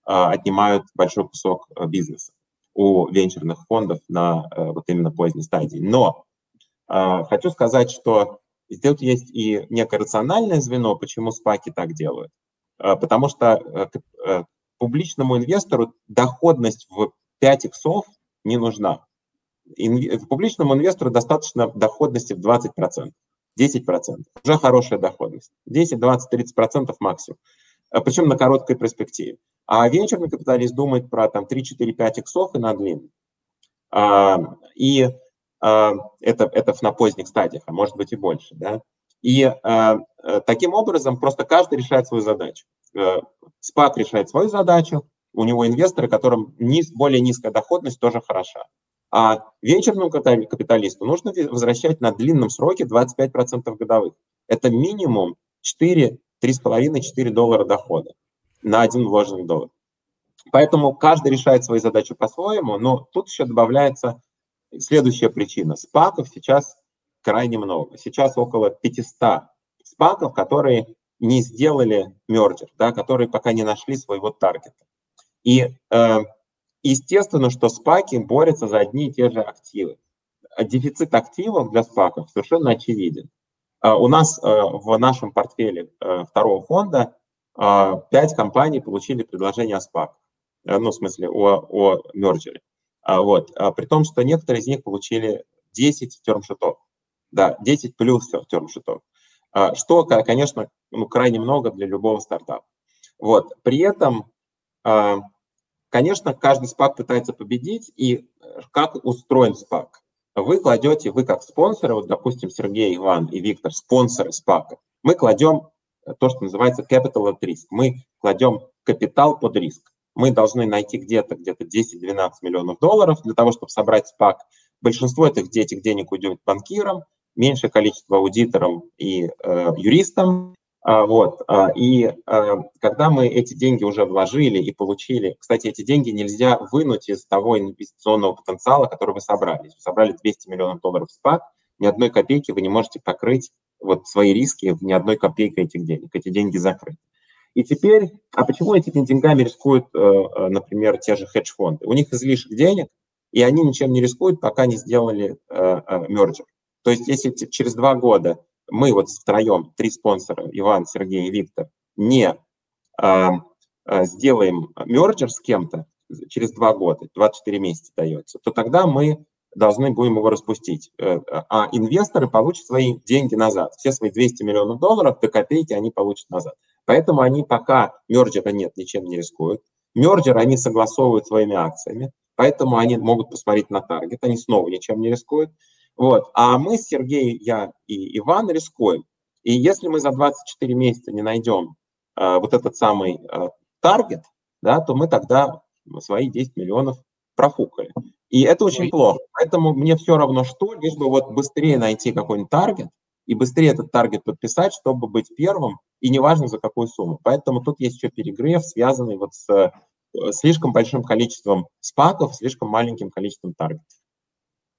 отнимают большой кусок бизнеса у венчурных фондов на вот именно поздней стадии. Но хочу сказать, что тут есть и некое рациональное звено, почему спаки так делают. А, потому что э, э, публичному инвестору доходность в 5 иксов не нужна. Публичному инвестору достаточно доходности в 20%, 10%. Уже хорошая доходность. 10, 20, 30% максимум. А, Причем на короткой перспективе. А венчурный капиталист думает про там 3, 4, 5 иксов и на длинный. А, и а, это, это на поздних стадиях, а может быть и больше. Да? И а, э, таким образом просто каждый решает свою задачу. Э, СПАК решает свою задачу, у него инвесторы, которым низ, более низкая доходность тоже хороша. А венчурному капиталисту нужно возвращать на длинном сроке 25% годовых. Это минимум 4, 3,5-4 доллара дохода на один вложенный доллар. Поэтому каждый решает свои задачи по-своему, но тут еще добавляется Следующая причина. Спаков сейчас крайне много. Сейчас около 500 спаков, которые не сделали мерджер, да, которые пока не нашли своего таргета. И э, естественно, что спаки борются за одни и те же активы. Дефицит активов для спаков совершенно очевиден. Э, у нас э, в нашем портфеле э, второго фонда 5 компаний получили предложение о спак, ну, в смысле, о, о мерджере. А, вот. А, при том, что некоторые из них получили 10 термшитов. Да, 10 плюс термшитов. А, что, конечно, ну, крайне много для любого стартапа. Вот. При этом, а, конечно, каждый спак пытается победить, и как устроен спак? Вы кладете, вы как спонсоры, вот, допустим, Сергей, Иван и Виктор, спонсоры спака, мы кладем то, что называется capital at risk. Мы кладем капитал под риск мы должны найти где-то где-то 10-12 миллионов долларов для того, чтобы собрать спак. Большинство этих, этих денег уйдет банкирам, меньшее количество аудиторам и э, юристам. А, вот. А, и э, когда мы эти деньги уже вложили и получили, кстати, эти деньги нельзя вынуть из того инвестиционного потенциала, который вы собрали. Вы собрали 200 миллионов долларов в СПАК, ни одной копейки вы не можете покрыть вот свои риски в ни одной копейкой этих денег. Эти деньги закрыты. И теперь, а почему этими деньгами рискуют, э, э, например, те же хедж-фонды? У них излишек денег, и они ничем не рискуют, пока не сделали мерджер. То есть если через два года мы вот втроем, три спонсора, Иван, Сергей и Виктор, не сделаем мерджер с кем-то через два года, 24 месяца дается, то тогда мы должны будем его распустить. Э, а инвесторы получат свои деньги назад. Все свои 200 миллионов долларов до копейки они получат назад. Поэтому они пока мерджера нет, ничем не рискуют. Мерджер они согласовывают своими акциями, поэтому они могут посмотреть на таргет, они снова ничем не рискуют. Вот. А мы с Сергеем, я и Иван рискуем. И если мы за 24 месяца не найдем э, вот этот самый э, таргет, да, то мы тогда свои 10 миллионов профукали. И это очень плохо. Поэтому мне все равно что, лишь бы вот быстрее найти какой-нибудь таргет и быстрее этот таргет подписать, чтобы быть первым, и неважно за какую сумму. Поэтому тут есть еще перегрев, связанный вот с э, слишком большим количеством спаков, слишком маленьким количеством таргетов.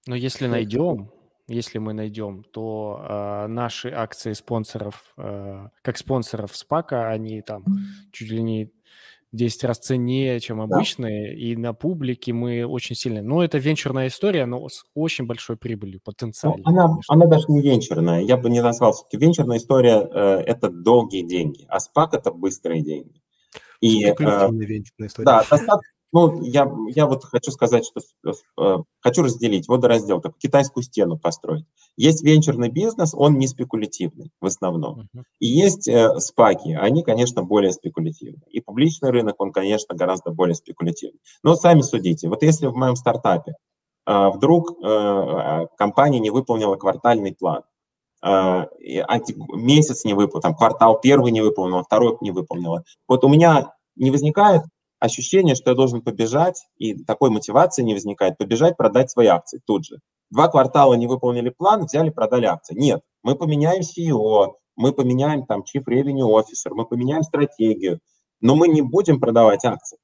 Но если найдем, если мы найдем, то э, наши акции спонсоров, э, как спонсоров спака, они там чуть ли не 10 раз ценнее, чем обычные, да. и на публике мы очень сильно... Ну, это венчурная история, но с очень большой прибылью, потенциально. Ну, она, она даже не венчурная, я бы не назвал. Венчурная история э, – это долгие деньги, а спак – это быстрые деньги. И, э, венчурная история. Да, достаточно ну, я, я вот хочу сказать, что э, хочу разделить водораздел, так, китайскую стену построить. Есть венчурный бизнес, он не спекулятивный в основном. Uh-huh. И есть э, спаки, они, конечно, более спекулятивны. И публичный рынок, он, конечно, гораздо более спекулятивный. Но сами судите. Вот если в моем стартапе э, вдруг э, компания не выполнила квартальный план, э, месяц не выполнил, там, квартал первый не выполнил, второй не выполнила. Вот у меня не возникает ощущение, что я должен побежать, и такой мотивации не возникает, побежать, продать свои акции тут же. Два квартала не выполнили план, взяли, продали акции. Нет, мы поменяем CEO, мы поменяем там Chief Revenue Officer, мы поменяем стратегию, но мы не будем продавать акции.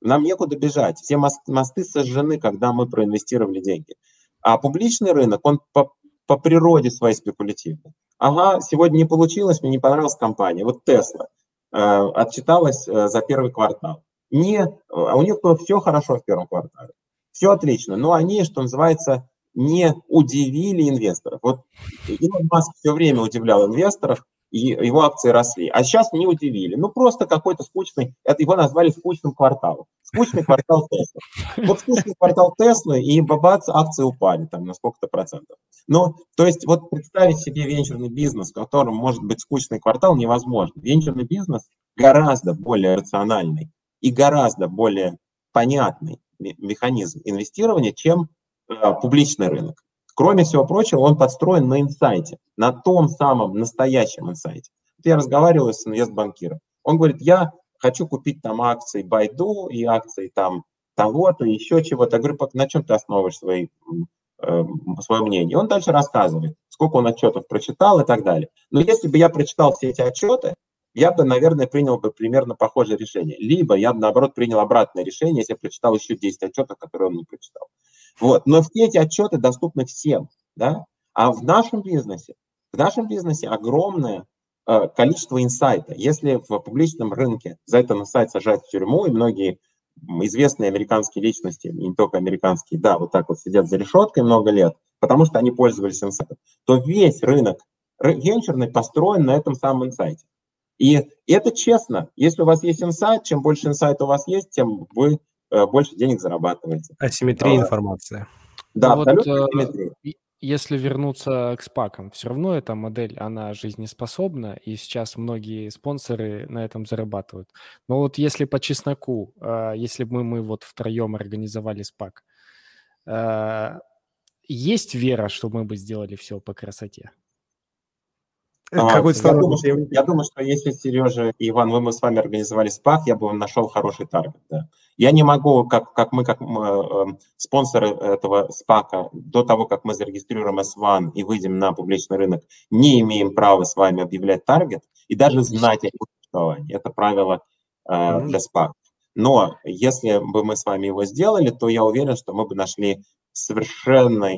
Нам некуда бежать. Все мосты сожжены, когда мы проинвестировали деньги. А публичный рынок, он по, по природе своей спекулятивный. Ага, сегодня не получилось, мне не понравилась компания. Вот Tesla э, отчиталась э, за первый квартал. Нет, а у них было все хорошо в первом квартале. Все отлично. Но они, что называется, не удивили инвесторов. Вот Илон Маск все время удивлял инвесторов, и его акции росли. А сейчас не удивили. Ну, просто какой-то скучный, это его назвали скучным кварталом. Скучный квартал Теслы. Вот скучный квартал Теслы, и бабац, акции упали там на сколько-то процентов. Ну, то есть вот представить себе венчурный бизнес, в котором может быть скучный квартал, невозможно. Венчурный бизнес гораздо более рациональный и гораздо более понятный механизм инвестирования, чем э, публичный рынок. Кроме всего прочего, он подстроен на инсайте, на том самом настоящем инсайте. Я разговаривал с инвестбанкиром. Он говорит, я хочу купить там акции Байду и акции там того-то, еще чего-то. Я говорю, на чем ты основываешь свои, э, свое мнение? Он дальше рассказывает, сколько он отчетов прочитал и так далее. Но если бы я прочитал все эти отчеты, я бы, наверное, принял бы примерно похожее решение. Либо я бы, наоборот, принял обратное решение, если я прочитал еще 10 отчетов, которые он не прочитал. Вот. Но все эти отчеты доступны всем. Да? А в нашем бизнесе, в нашем бизнесе огромное э, количество инсайта. Если в публичном рынке за это на сайт сажают в тюрьму, и многие известные американские личности, не только американские, да, вот так вот сидят за решеткой много лет, потому что они пользовались инсайтом, то весь рынок венчурный построен на этом самом инсайте. И это честно. Если у вас есть инсайт, чем больше инсайта у вас есть, тем вы э, больше денег зарабатываете. Асимметрия информации. Да, ну, абсолютно вот, асимметрия. Если вернуться к спакам, все равно эта модель, она жизнеспособна, и сейчас многие спонсоры на этом зарабатывают. Но вот если по чесноку, э, если бы мы, мы вот втроем организовали спак, э, есть вера, что мы бы сделали все по красоте? Какой я, думаю, что, я думаю, что если Сережа и Иван, вы мы с вами организовали СПАК, я бы нашел хороший таргет. Да. Я не могу, как, как мы, как э, спонсоры этого СПАКа, до того, как мы зарегистрируем S1 и выйдем на публичный рынок, не имеем права с вами объявлять таргет и даже знать о его существовании. Это правило э, для СПАК. Но если бы мы с вами его сделали, то я уверен, что мы бы нашли совершенно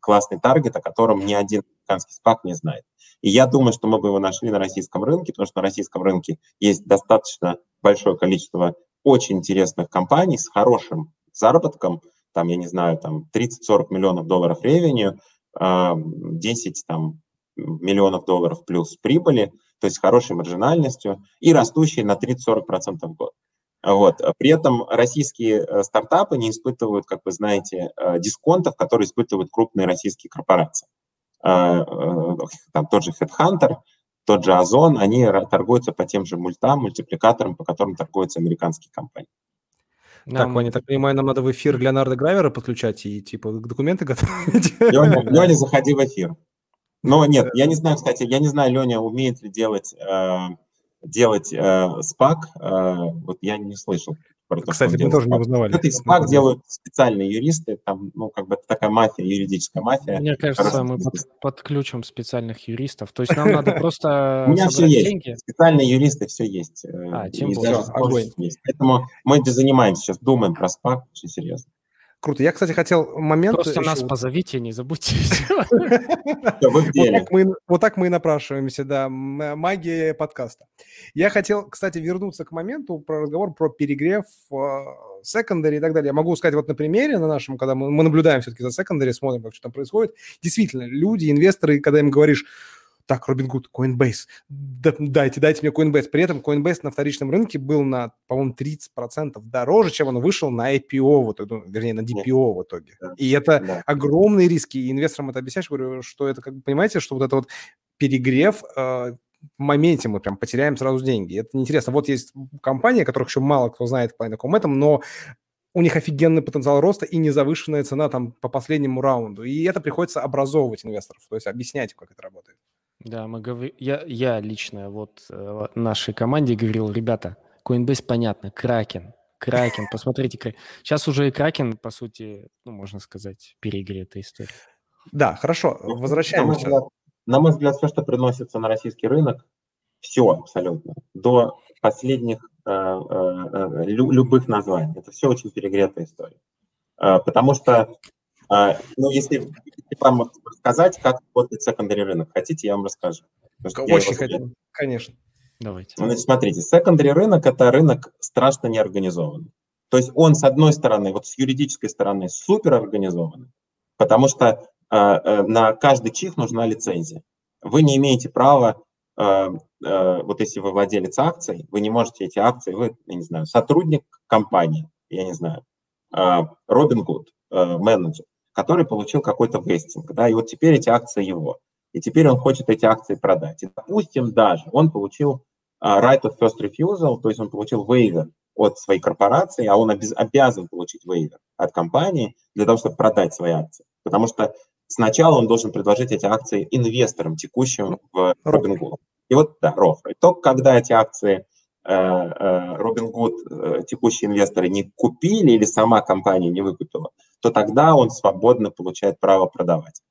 классный таргет, о котором ни один американский СПАК не знает. И я думаю, что мы бы его нашли на российском рынке, потому что на российском рынке есть достаточно большое количество очень интересных компаний с хорошим заработком, там, я не знаю, там 30-40 миллионов долларов ревеню, 10 там, миллионов долларов плюс прибыли, то есть хорошей маржинальностью и растущей на 30-40% в год. Вот. При этом российские э, стартапы не испытывают, как вы знаете, э, дисконтов, которые испытывают крупные российские корпорации. Э, там тот же Headhunter, тот же Озон, они торгуются по тем же мультам, мультипликаторам, по которым торгуются американские компании. Так, нам... Ваня, так понимаю, нам надо в эфир Леонардо Гравера подключать и типа документы готовить. Леня, Леня, заходи в эфир. Но нет, я не знаю, кстати, я не знаю, Леня умеет ли делать делать э, спак, э, вот я не слышал про то, Кстати, мы тоже не узнавали. Это спак делают специальные юристы, там, ну, как бы это такая мафия, юридическая мафия. Мне кажется, мы под, подключим специальных юристов. То есть нам надо (laughs) просто У меня все есть. Специальные юристы, все есть. Э, а, тем более. Поэтому мы занимаемся сейчас, думаем про спак очень серьезно. Круто. Я, кстати, хотел момент... Просто нас позовите, не забудьте. (laughs) Вот так мы и напрашиваемся, да. Магия подкаста. Я хотел, кстати, вернуться к моменту про разговор про перегрев секондари и так далее. Я могу сказать вот на примере на нашем, когда мы, мы наблюдаем все-таки за секондари, смотрим, как что там происходит. Действительно, люди, инвесторы, когда им говоришь, так, Robinhood, Coinbase, дайте, дайте мне Coinbase. При этом Coinbase на вторичном рынке был на, по-моему, 30% дороже, чем он вышел на IPO, вот, ну, вернее, на DPO в итоге. И это да. огромные риски. И инвесторам это объясняешь, говорю, что это, как понимаете, что вот это вот перегрев э, в моменте мы прям потеряем сразу деньги. Это неинтересно. Вот есть компания, которых еще мало кто знает по такому этом, но у них офигенный потенциал роста и незавышенная цена там по последнему раунду. И это приходится образовывать инвесторов, то есть объяснять, как это работает. Да, мы говорим, я, я лично вот э, нашей команде говорил, ребята, Coinbase понятно, Кракен, Кракен, (laughs) посмотрите, сейчас уже и Кракен, по сути, ну, можно сказать, перегретая история. Да, хорошо, ну, возвращаемся. На мой, взгляд, на мой взгляд, все, что приносится на российский рынок, все абсолютно, до последних э, э, лю, любых названий, это все очень перегретая история. Э, потому что ну, если вам сказать, как работает секондари рынок, хотите, я вам расскажу. Очень хотим, конечно. Давайте. Значит, смотрите, секондари рынок – это рынок страшно неорганизованный. То есть он, с одной стороны, вот с юридической стороны, супер организованный, потому что э, э, на каждый чих нужна лицензия. Вы не имеете права, э, э, вот если вы владелец акций, вы не можете эти акции, вы, я не знаю, сотрудник компании, я не знаю, Робин Гуд, менеджер, который получил какой-то вестинг, да, и вот теперь эти акции его. И теперь он хочет эти акции продать. И, допустим, даже он получил uh, right of first refusal, то есть он получил waiver от своей корпорации, а он обез, обязан получить waiver от компании для того, чтобы продать свои акции. Потому что сначала он должен предложить эти акции инвесторам, текущим в Robinhood. И вот, да. И только когда эти акции Robinhood, э, э, текущие инвесторы не купили или сама компания не выкупила, то тогда он свободно получает право продавать.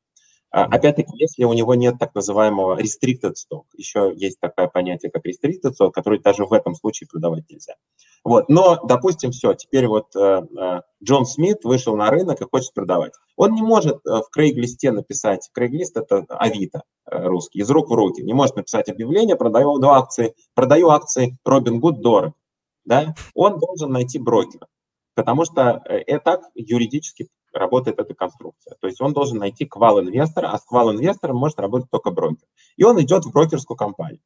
А, опять-таки, если у него нет так называемого restricted stock, еще есть такое понятие, как restricted stock, который даже в этом случае продавать нельзя. Вот. Но, допустим, все, теперь вот э, э, Джон Смит вышел на рынок и хочет продавать. Он не может э, в Крейглисте написать, Крейглист это Авито э, русский, из рук в руки, не может написать объявление, продаю два акции, продаю акции Робин Гуд дорого. Да? Он должен найти брокера, потому что э, так юридически работает эта конструкция. То есть он должен найти квал-инвестора, а с квал-инвестором может работать только брокер. И он идет в брокерскую компанию.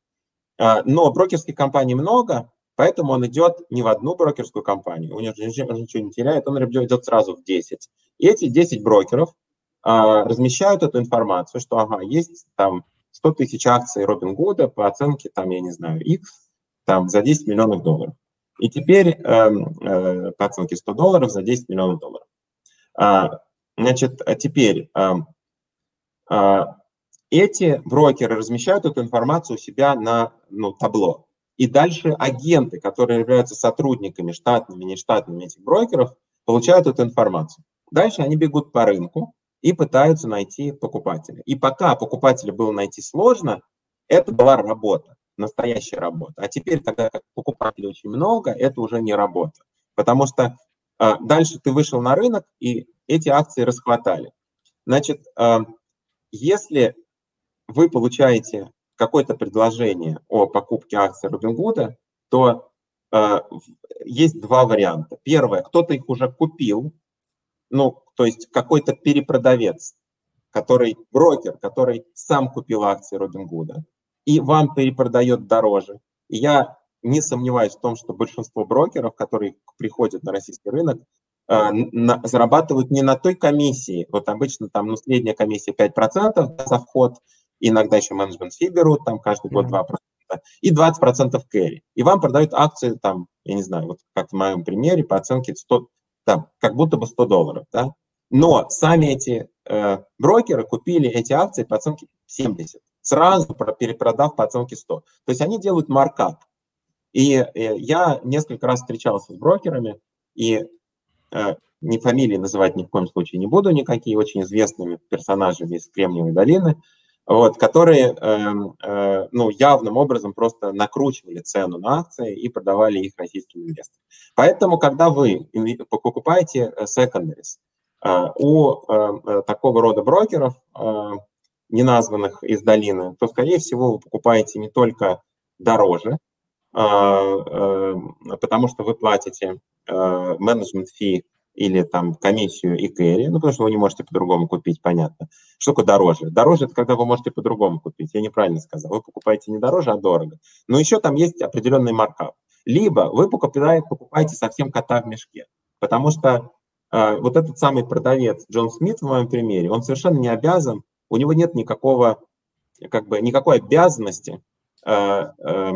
А, но брокерских компаний много, поэтому он идет не в одну брокерскую компанию, у него ничего не теряет, он идет сразу в 10. И эти 10 брокеров а, размещают эту информацию, что ага, есть там 100 тысяч акций Робин Гуда по оценке, там, я не знаю, X, там, за 10 миллионов долларов. И теперь э, э, по оценке 100 долларов за 10 миллионов долларов. А, значит, а теперь а, эти брокеры размещают эту информацию у себя на ну, табло. И дальше агенты, которые являются сотрудниками, штатными, нештатными этих брокеров, получают эту информацию. Дальше они бегут по рынку и пытаются найти покупателя. И пока покупателя было найти сложно, это была работа, настоящая работа. А теперь, тогда как покупателей очень много, это уже не работа. Потому что э, дальше ты вышел на рынок, и эти акции расхватали. Значит, э, если вы получаете какое-то предложение о покупке акций Робингуда, то э, есть два варианта. Первое, кто-то их уже купил, ну, то есть какой-то перепродавец, который брокер, который сам купил акции Робингуда и вам перепродает дороже. И я не сомневаюсь в том, что большинство брокеров, которые приходят на российский рынок, э, зарабатывают не на той комиссии, вот обычно там ну, средняя комиссия 5% за вход, иногда еще менеджмент фи берут, там каждый год 2%, и 20% кэри. И вам продают акции, там, я не знаю, вот как в моем примере, по оценке 100, там, как будто бы 100 долларов, да. Но сами эти э, брокеры купили эти акции по оценке 70, сразу перепродав по оценке 100. То есть они делают маркап. И э, я несколько раз встречался с брокерами, и э, ни фамилии называть ни в коем случае не буду, никакие очень известными персонажами из Кремниевой долины, вот, которые э, э, ну, явным образом просто накручивали цену на акции и продавали их российским инвесторам. Поэтому, когда вы покупаете э, secondaries э, у такого рода брокеров, э, не названных из долины, то, скорее всего, вы покупаете не только дороже, э, э, потому что вы платите э, менеджмент-фи или там комиссию и кэри, ну, потому что вы не можете по-другому купить, понятно. Что такое дороже? Дороже – это когда вы можете по-другому купить. Я неправильно сказал. Вы покупаете не дороже, а дорого. Но еще там есть определенный маркап. Либо вы покупаете, покупаете совсем кота в мешке, потому что э, вот этот самый продавец Джон Смит в моем примере, он совершенно не обязан, у него нет никакого, как бы, никакой обязанности э, э,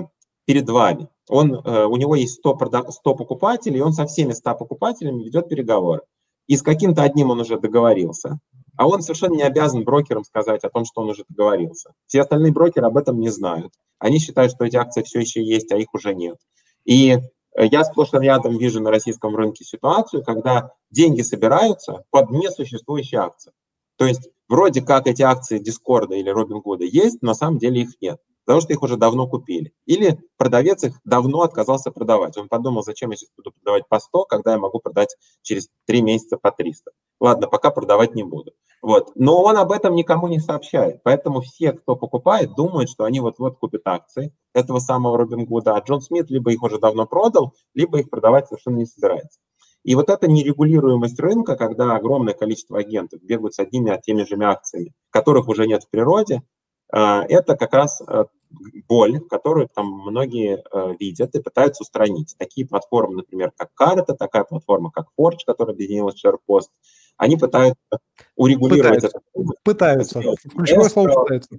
перед вами. Он, э, у него есть 100, 100 покупателей, и он со всеми 100 покупателями ведет переговоры. И с каким-то одним он уже договорился, а он совершенно не обязан брокерам сказать о том, что он уже договорился. Все остальные брокеры об этом не знают. Они считают, что эти акции все еще есть, а их уже нет. И я сплошь рядом вижу на российском рынке ситуацию, когда деньги собираются под несуществующие акции. То есть вроде как эти акции Дискорда или Робингуда есть, но на самом деле их нет потому что их уже давно купили. Или продавец их давно отказался продавать. Он подумал, зачем я сейчас буду продавать по 100, когда я могу продать через 3 месяца по 300. Ладно, пока продавать не буду. Вот. Но он об этом никому не сообщает. Поэтому все, кто покупает, думают, что они вот-вот купят акции этого самого Робин Гуда. А Джон Смит либо их уже давно продал, либо их продавать совершенно не собирается. И вот эта нерегулируемость рынка, когда огромное количество агентов бегают с одними и теми же акциями, которых уже нет в природе, э, это как раз э, боль, которую там многие э, видят и пытаются устранить. Такие платформы, например, как Карта, такая платформа, как Forge, которая объединилась в SharePost, они пытаются урегулировать пытаются. это. Пытаются. Ключевое слово пытаются.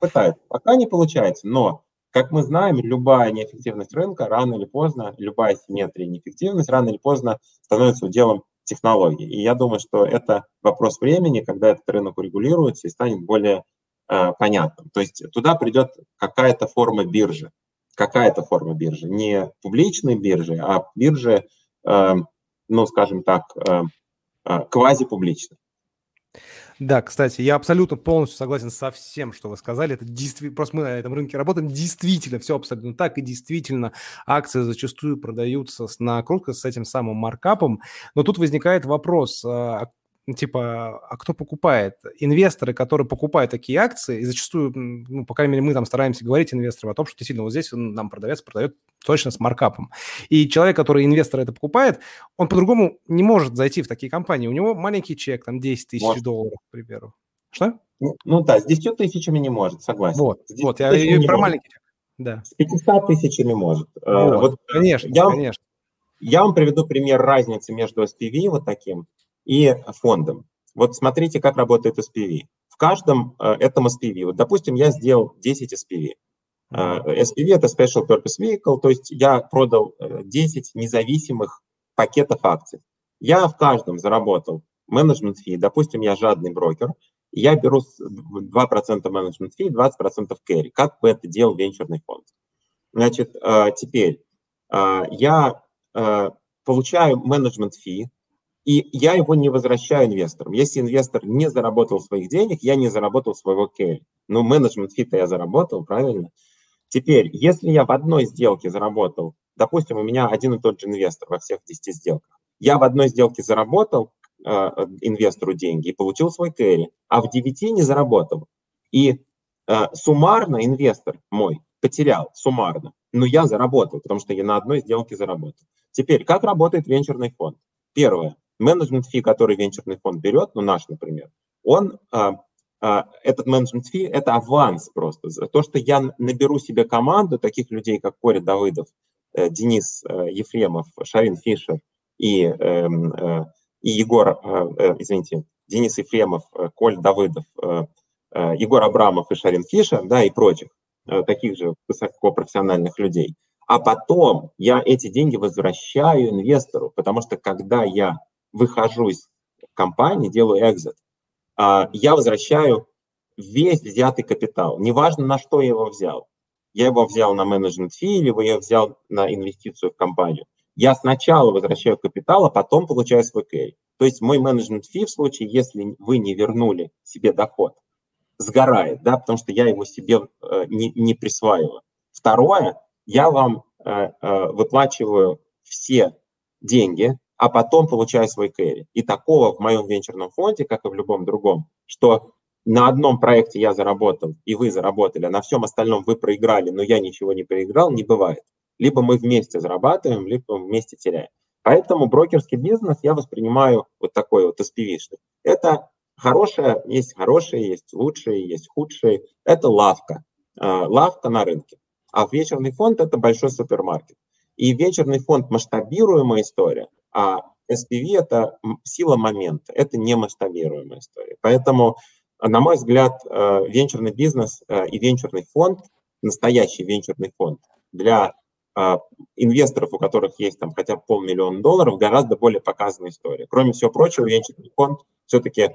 Пытаются. Пока не получается, но как мы знаем, любая неэффективность рынка рано или поздно, любая симметрия и неэффективность рано или поздно становится уделом технологий. И я думаю, что это вопрос времени, когда этот рынок урегулируется и станет более Э, понятным. То есть туда придет какая-то форма биржи, какая-то форма биржи, не публичной биржи, а биржи, э, ну, скажем так, э, квазипубличной. Да, кстати, я абсолютно полностью согласен со всем, что вы сказали. Это действительно, просто мы на этом рынке работаем, действительно, все абсолютно так, и действительно акции зачастую продаются с накруткой с этим самым маркапом. Но тут возникает вопрос, а типа, а кто покупает? Инвесторы, которые покупают такие акции, и зачастую, ну, по крайней мере, мы там стараемся говорить инвесторам о том, что действительно вот здесь нам продавец продает точно с маркапом. И человек, который инвестор это покупает, он по-другому не может зайти в такие компании. У него маленький чек, там 10 тысяч может. долларов, к примеру. Что? Ну, ну да, с 10 тысячами не может, согласен. Вот, вот я, я про маленький чек. Да. С 500 тысячами может. Вот, вот, конечно, я, конечно. Я вам приведу пример разницы между SPV вот таким и фондом. Вот смотрите, как работает SPV. В каждом э, этом SPV, вот, допустим, я сделал 10 SPV. Э, SPV – это Special Purpose Vehicle, то есть я продал 10 э, независимых пакетов акций. Я в каждом заработал менеджмент фи, допустим, я жадный брокер, я беру 2% менеджмент фи, 20% кэри, как бы это делал венчурный фонд. Значит, теперь я получаю менеджмент фи, и я его не возвращаю инвесторам. Если инвестор не заработал своих денег, я не заработал своего керри. Но менеджмент фита я заработал, правильно? Теперь, если я в одной сделке заработал, допустим, у меня один и тот же инвестор во всех 10 сделках, я в одной сделке заработал э, инвестору деньги и получил свой керри, а в 9 не заработал. И э, суммарно инвестор мой потерял, суммарно, но я заработал, потому что я на одной сделке заработал. Теперь, как работает венчурный фонд? Первое менеджмент фи, который венчурный фонд берет, ну наш, например, он, а, а, этот менеджмент фи, это аванс просто. За то, что я наберу себе команду таких людей, как Кори Давыдов, э, Денис э, Ефремов, Шарин Фишер и, э, э, и Егор, извините, Денис Ефремов, Коль Давыдов, Егор Абрамов и Шарин Фишер, да, и прочих таких же высокопрофессиональных людей. А потом я эти деньги возвращаю инвестору, потому что когда я выхожу из компании, делаю экзит, а, я возвращаю весь взятый капитал. Неважно, на что я его взял. Я его взял на менеджмент фи или я взял на инвестицию в компанию. Я сначала возвращаю капитал, а потом получаю свой кей. То есть мой менеджмент фи в случае, если вы не вернули себе доход, сгорает, да, потому что я его себе э, не, не присваиваю. Второе, я вам э, э, выплачиваю все деньги, а потом получаю свой кэри. И такого в моем венчурном фонде, как и в любом другом, что на одном проекте я заработал, и вы заработали, а на всем остальном вы проиграли, но я ничего не проиграл, не бывает. Либо мы вместе зарабатываем, либо вместе теряем. Поэтому брокерский бизнес я воспринимаю вот такой вот SPV-шный. Это хорошее, есть хорошие, есть лучшие, есть худшие. Это лавка, а, лавка на рынке. А вечерный фонд – это большой супермаркет. И вечерный фонд – масштабируемая история, а SPV – это сила момента, это не масштабируемая история. Поэтому, на мой взгляд, э, венчурный бизнес э, и венчурный фонд, настоящий венчурный фонд для э, инвесторов, у которых есть там хотя бы полмиллиона долларов, гораздо более показанная история. Кроме всего прочего, венчурный фонд все-таки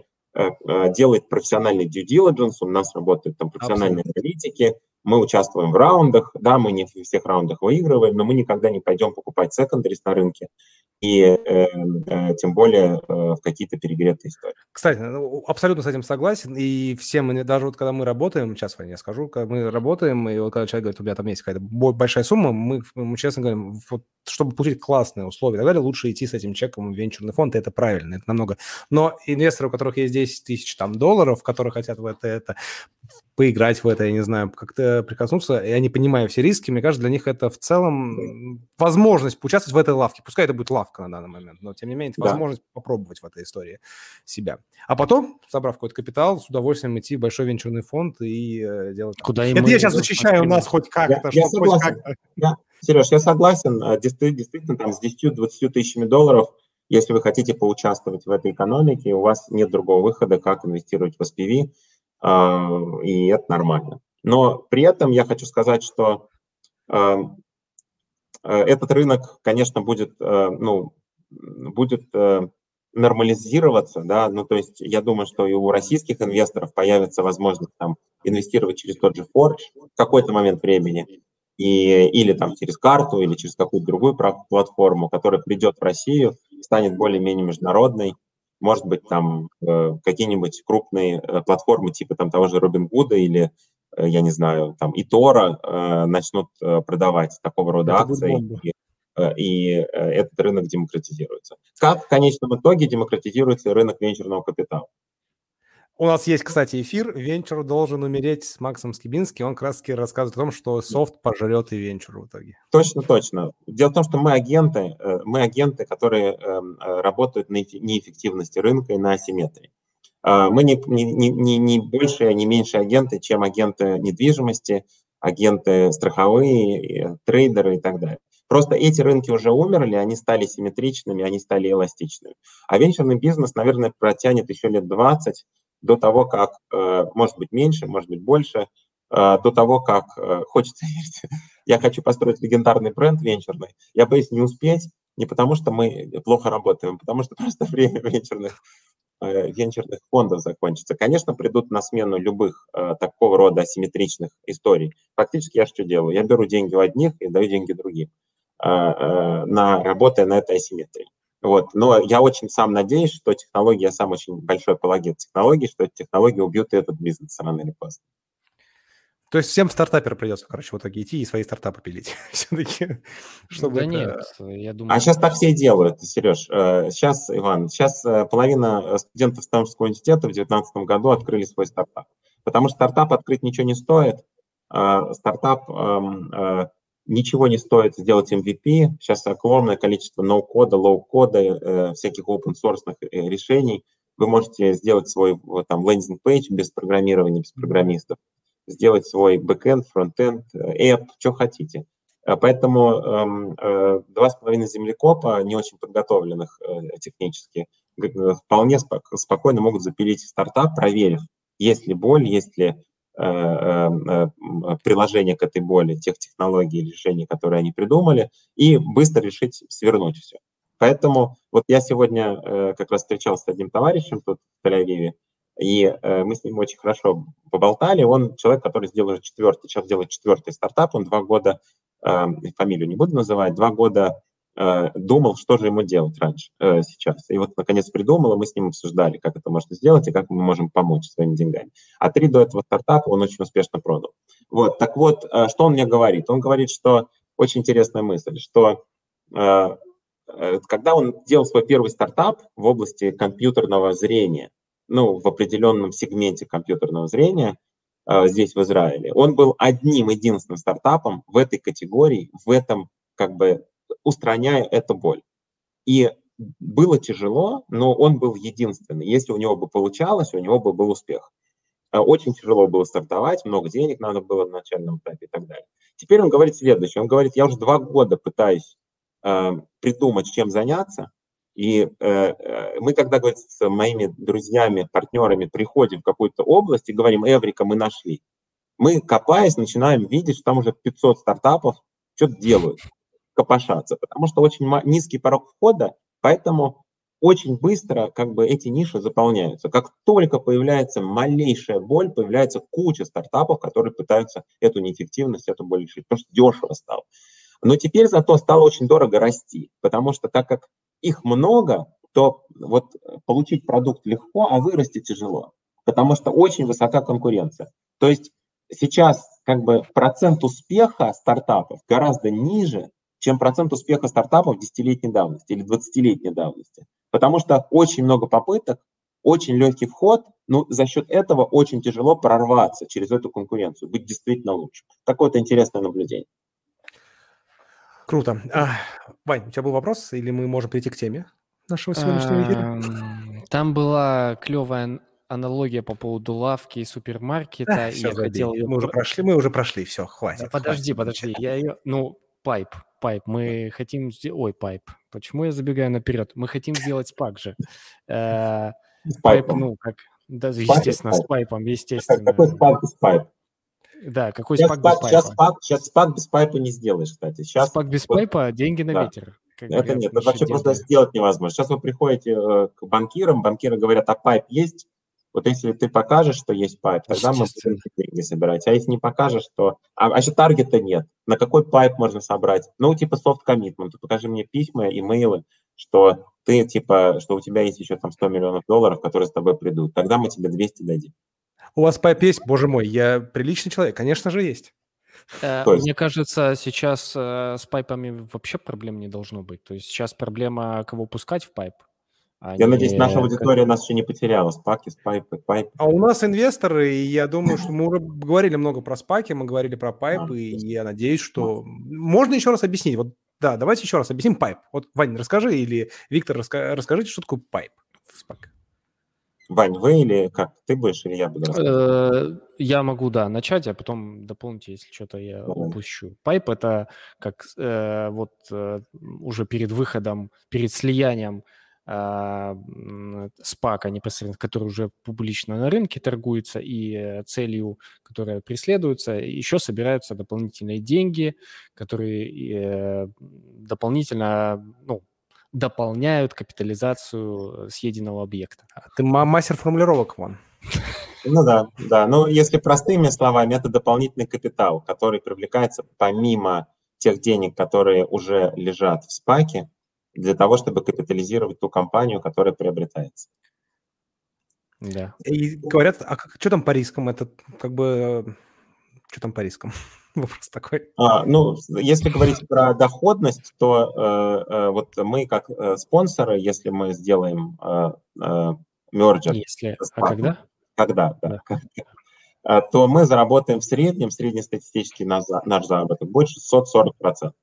делает профессиональный due diligence, у нас работают там профессиональные Абсолютно. аналитики, мы участвуем в раундах, да, мы не в всех раундах выигрываем, но мы никогда не пойдем покупать секондарис на рынке и э, э, тем более э, в какие-то перегретые истории. Кстати, ну, абсолютно с этим согласен, и всем, даже вот когда мы работаем, сейчас я скажу, когда мы работаем, и вот когда человек говорит, у меня там есть какая-то большая сумма, мы, мы честно говорим, вот, чтобы получить классные условия и так далее, лучше идти с этим чеком в венчурный фонд, и это правильно, это намного. Но инвесторы, у которых есть 10 тысяч там долларов, которые хотят в это, это поиграть в это, я не знаю, как-то прикоснуться, и они понимают все риски, мне кажется, для них это в целом возможность поучаствовать в этой лавке. Пускай это будет лавка на данный момент, но тем не менее это да. возможность попробовать в этой истории себя. А потом, собрав какой-то капитал, с удовольствием идти в большой венчурный фонд и э, делать... Куда это я сейчас защищаю нас хоть как-то. Я, я согласен. Как я, Сереж, я согласен. Действительно, там с 10-20 тысячами долларов если вы хотите поучаствовать в этой экономике, у вас нет другого выхода, как инвестировать в SPV, и это нормально. Но при этом я хочу сказать, что а, а, этот рынок, конечно, будет, ну, будет нормализироваться, да, ну, то есть я думаю, что и у российских инвесторов появится возможность там инвестировать через тот же Forge в какой-то момент времени, и, или там через карту, или через какую-то другую платформу, которая придет в Россию, станет более-менее международной, может быть, там э, какие-нибудь крупные э, платформы типа там того же Robinhood или, э, я не знаю, там и Тора начнут продавать такого рода Это акции, и, и этот рынок демократизируется. Как в конечном итоге демократизируется рынок венчурного капитала? У нас есть, кстати, эфир «Венчур должен умереть» с Максом Скибинским. Он как раз таки рассказывает о том, что софт пожрет и венчур в итоге. Точно, точно. Дело в том, что мы агенты, э, мы агенты, которые эм, э, работают на неэффективности рынка и на асимметрии. Э, мы не, не, не, не больше, не меньше агенты, чем агенты недвижимости, агенты страховые, трейдеры и так далее. Просто эти рынки уже умерли, они стали симметричными, они стали эластичными. А венчурный бизнес, наверное, протянет еще лет 20, до того, как, э, может быть, меньше, может быть, больше, э, до того, как э, хочется (laughs) верить. Я хочу построить легендарный бренд венчурный. Я боюсь не успеть, не потому что мы плохо работаем, а потому что (laughs) просто время венчурных венчурных фондов закончится. Конечно, придут на смену любых такого рода асимметричных историй. Фактически я что делаю? Я беру деньги у одних и даю деньги другим, на, работая на этой асимметрии. Вот. Но я очень сам надеюсь, что технологии, я сам очень большой апологет технологий, что эти технологии убьют этот бизнес рано или поздно. То есть всем стартаперам придется, короче, в итоге идти и свои стартапы пилить. (laughs) Все-таки, чтобы Да это... нет, я думаю... А сейчас так все и делают, Сереж. Сейчас, э, Иван, сейчас э, половина студентов Стэнфордского университета в 2019 году открыли свой стартап. Потому что стартап открыть ничего не стоит. А стартап эм, э, ничего не стоит сделать MVP. Сейчас огромное количество no-code а, low-code а, всяких open-source решений. Вы можете сделать свой там landing page без программирования, без программистов сделать свой бэкэнд, фронтенд, app, что хотите. Э, поэтому эм, э, два с половиной землекопа, не очень подготовленных э, технически, вполне спокойно могут запилить стартап, проверив, есть ли боль, есть ли приложение к этой боли, тех технологий или решений, которые они придумали, и быстро решить свернуть все. Поэтому вот я сегодня как раз встречался с одним товарищем тут в Тель-Авиве, и э, мы с ним очень хорошо поболтали. Он человек, который сделал уже четвертый, сейчас делает четвертый стартап. Он два года, э, фамилию не буду называть, два года э, думал, что же ему делать раньше, э, сейчас. И вот, наконец, придумал, и мы с ним обсуждали, как это можно сделать и как мы можем помочь своими деньгами. А три до этого стартапа он очень успешно продал. Вот, так вот, э, что он мне говорит? Он говорит, что очень интересная мысль, что э, э когда он делал свой первый стартап в области компьютерного зрения, ну, в определенном сегменте компьютерного зрения э, здесь, в Израиле. Он был одним единственным стартапом в этой категории, в этом, как бы, устраняя эту боль. И было тяжело, но он был единственный. Если у него бы получалось, у него бы был успех. Э, очень тяжело было стартовать, много денег надо было на начальном этапе и так далее. Теперь он говорит следующее. Он говорит, я уже два года пытаюсь э, придумать, чем заняться, и э, э, мы, когда, говорит, с моими друзьями, партнерами приходим в какую-то область и говорим, Эврика, мы нашли, мы, копаясь, начинаем видеть, что там уже 500 стартапов что-то делают, копошатся, потому что очень низкий порог входа, поэтому очень быстро как бы эти ниши заполняются. Как только появляется малейшая боль, появляется куча стартапов, которые пытаются эту неэффективность, эту боль решить, потому что дешево стало. Но теперь зато стало очень дорого расти, потому что так как их много, то вот получить продукт легко, а вырасти тяжело, потому что очень высока конкуренция. То есть сейчас как бы процент успеха стартапов гораздо ниже, чем процент успеха стартапов десятилетней давности или 20-летней давности. Потому что очень много попыток, очень легкий вход, но за счет этого очень тяжело прорваться через эту конкуренцию, быть действительно лучше. Такое-то интересное наблюдение. Круто. А, Вань, у тебя был вопрос, или мы можем перейти к теме нашего сегодняшнего эфира? Там была клевая аналогия по поводу лавки и супермаркета. Да, все, я хотел. Мы уже прошли, мы уже прошли, все, хватит. Да, подожди, хватит. подожди, я ее, ну, PIPE, PIPE, мы хотим сделать, ой, PIPE, почему я забегаю наперед? Мы хотим сделать SPAC же. Э, PIPE, ну, как, да, естественно, с PIPE ом, естественно. Какой SPAC с PIPE? Да, какой сейчас SPAC, без PIPE а? Сейчас SPAC, сейчас SPAC без PIPE а не сделаешь, кстати. Сейчас SPAC без вот, PIPE а, деньги на да. ветер. Это нет, это вообще деньги. просто сделать невозможно. Сейчас вы приходите э, к банкирам, банкиры говорят, а PIPE есть? Вот если ты покажешь, что есть PIPE, тогда мы будем деньги собирать. А если не покажешь, то... А, а еще target а нет. На какой PIPE можно собрать? Ну, типа soft commitment. Покажи мне письма, имейлы, что ты, типа, что у тебя есть еще там 100 миллионов долларов, которые с тобой придут. Тогда мы тебе 200 дадим. У вас PIPE есть? Боже мой, я приличный человек. Конечно же, есть. Э, мне кажется, сейчас э, с PIPE ами вообще проблем не должно быть. То есть сейчас проблема, кого пускать в PIPE. А я не... надеюсь, наша аудитория нас еще не потеряла. SPAC и, спайпы, PIPE ы. А у нас инвесторы, и я думаю, что мы уже говорили много про SPAC и, мы говорили про PIPE ы, а, и я надеюсь, что... Можно еще раз объяснить? Вот, да, давайте еще раз объясним PIPE. Вот, Вань, расскажи, или Виктор, раска... расскажите, что такое пайп в спак. Вань, вы или как? Ты будешь или я буду э, Я могу, да, начать, а потом дополните, если что-то я упущу. Пайп – это как э, вот э, уже перед выходом, перед слиянием а, спака непосредственно, который уже публично на рынке торгуется, и целью, которая преследуется, еще собираются дополнительные деньги, которые дополнительно ну, дополняют капитализацию съеденного объекта. А ты мастер формулировок, Ван. Ну да, да. Ну, если простыми словами, это дополнительный капитал, который привлекается помимо тех денег, которые уже лежат в спаке, для того, чтобы капитализировать ту компанию, которая приобретается. Да. И говорят, а как, что там по рискам? Это как бы... Что там по рискам? (laughs) Вопрос такой. А, ну, если говорить про доходность, то э, э, вот мы как э, спонсоры, если мы сделаем э, э, мерджер... Если, а когда? Когда, да. да. то мы заработаем в среднем, среднестатистический наш, наш заработок будет 640%.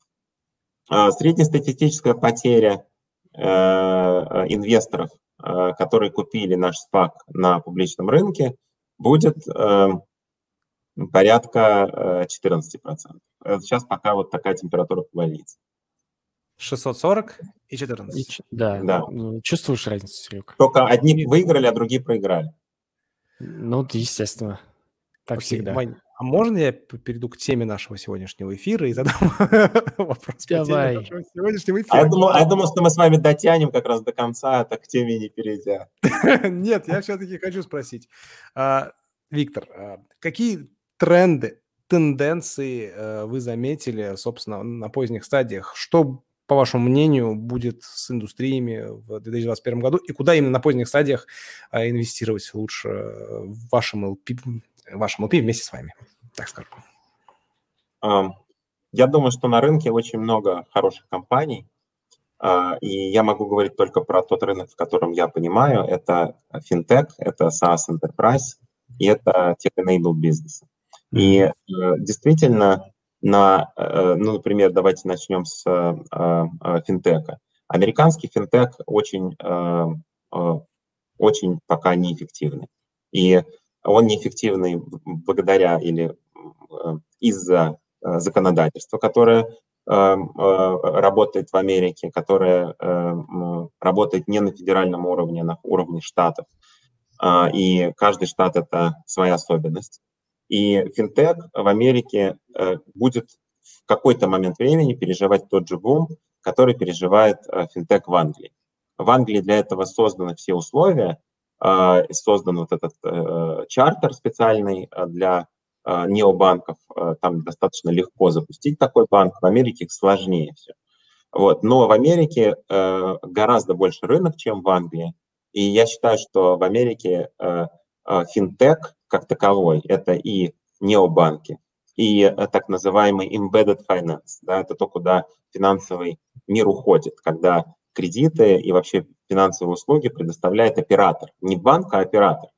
А, среднестатистическая потеря э, инвесторов, э, которые купили наш СПАК на публичном рынке, будет э, порядка 14%. Сейчас пока вот такая температура по больнице. 640 и 14. И, да, да. Ну, чувствуешь разницу, Серег? Только одни выиграли, а другие проиграли. Ну, естественно. Так Окей, всегда. Вань, а можно я перейду к теме нашего сегодняшнего эфира и задам (laughs) вопрос Давай. по теме нашего сегодняшнего эфира? А я, думал, а я думал, что мы с вами дотянем как раз до конца, а так к теме не перейдя. (laughs) Нет, я все-таки хочу спросить. А, Виктор, какие тренды, тенденции э, вы заметили, собственно, на поздних стадиях? Что, по вашему мнению, будет с индустриями в 2021 году? И куда именно на поздних стадиях инвестировать лучше в вашем LP, вашем LP вместе с вами, так скажем? Я думаю, что на рынке очень много хороших компаний, а, и я могу говорить только про тот рынок, в котором я понимаю. Это финтех, это SaaS Enterprise и это tech-enabled бизнес. И э, действительно, на, э, ну, например, давайте начнем с э, финтеха. Американский финтех очень, очень пока неэффективный. И он неэффективный благодаря или из-за законодательства, которое работает в Америке, которое работает не на федеральном уровне, а на уровне штатов. И каждый штат – это своя особенность. И финтех в Америке э, будет в какой-то момент времени переживать тот же бум, который переживает э, финтех в Англии. В Англии для этого созданы все условия, э, создан вот этот чартер специальный для необанков. Там достаточно легко запустить такой банк, в Америке сложнее все. Вот. Но в Америке гораздо больше рынок, чем в Англии. И я считаю, что в Америке финтех как таковой. Это и необанки, и э, так называемый embedded finance. Да, это то, куда финансовый мир уходит, когда кредиты и вообще финансовые услуги предоставляет оператор. Не банк, а оператор.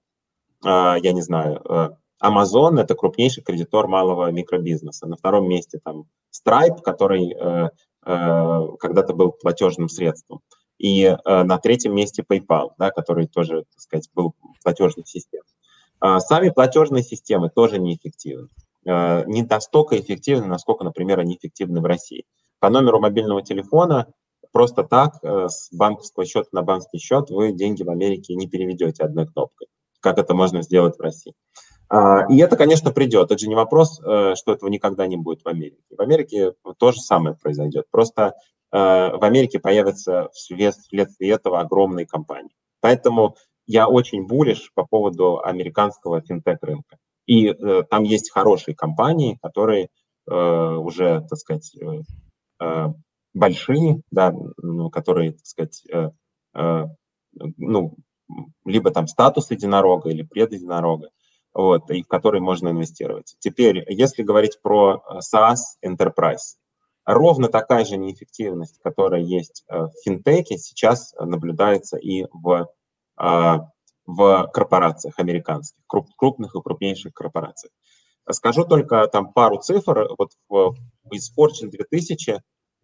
А, я не знаю, э, Amazon – это крупнейший кредитор малого микробизнеса. На втором месте там Stripe, который э, когда-то был платежным средством. И на третьем месте PayPal, да, который тоже, так сказать, был платежной системой. А, сами платежные системы тоже неэффективны. А, не настолько эффективны, насколько, например, они эффективны в России. По номеру мобильного телефона просто так э, с банковского счета на банковский счет вы деньги в Америке не переведете одной кнопкой, как это можно сделать в России. А, и это, конечно, придет. Это же не вопрос, э, что этого никогда не будет в Америке. В Америке то же самое произойдет. Просто э, в Америке появятся вследствие этого огромные компании. Поэтому я очень булишь по поводу американского финтех-рынка. И там есть хорошие компании, которые уже, так сказать, большие, да, ну, которые, так сказать, э, э, ну, либо там статус единорога или предединорога, вот, и в которые можно инвестировать. Теперь, если говорить про э, SaaS Enterprise, ровно такая же неэффективность, которая есть в финтеке, сейчас наблюдается и в в корпорациях американских, крупных и крупнейших корпорациях. Скажу только там пару цифр. Вот из Fortune 2000 а,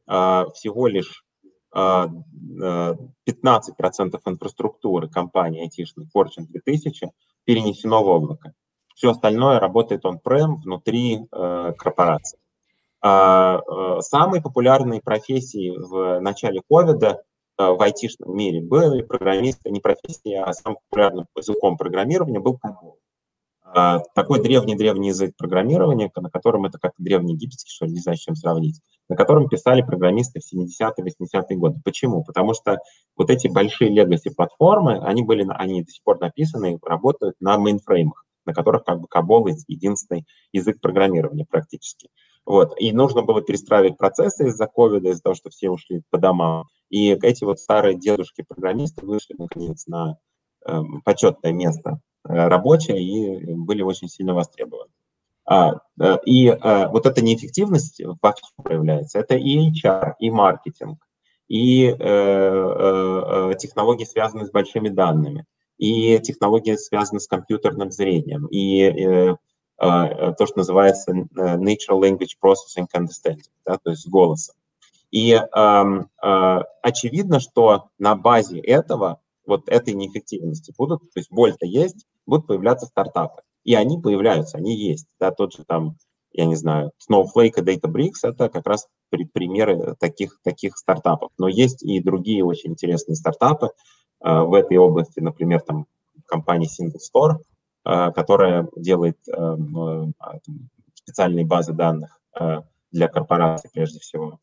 всего лишь 15% инфраструктуры компании айтишной Fortune 2000 перенесено в облако. Все остальное работает он-прем внутри э, корпорации. Э, самые популярные профессии в начале ковида Э, в айтишном мире были программисты, не профессия, а самым популярным языком программирования был COBOL. А, такой древний-древний язык программирования, на котором это как древний египетский, что ли, не знаю, с чем сравнить. На котором писали программисты в 70-е, 80-е годы. Почему? Потому что вот эти большие legacy-платформы, они, были, они до сих пор написаны и работают на мейнфреймах, на которых как бы COBOL единственный язык программирования практически. Вот. И нужно было перестраивать процессы из-за ковида, из-за того, что все ушли по домам. И эти вот старые дедушки-программисты вышли, наконец, на э, почетное место э, рабочее и были очень сильно востребованы. А, э, и а, вот эта неэффективность вовсю проявляется. Это и HR, и маркетинг, и э, э, технологии, связанные с большими данными, и технологии, связанные с компьютерным зрением, и э, то, что называется Natural Language Processing Understanding, да, то есть голосом. И э, э, очевидно, что на базе этого, вот этой неэффективности будут, то есть боль-то есть, будут появляться стартапы. И они появляются, они есть. Да, тот же там, я не знаю, Snowflake и Databricks – это как раз при, примеры таких, таких стартапов. Но есть и другие очень интересные стартапы э, в этой области, например, там компания Single Store – Э, которая делает эм, э, а, специальные базы данных э, для корпораций прежде всего.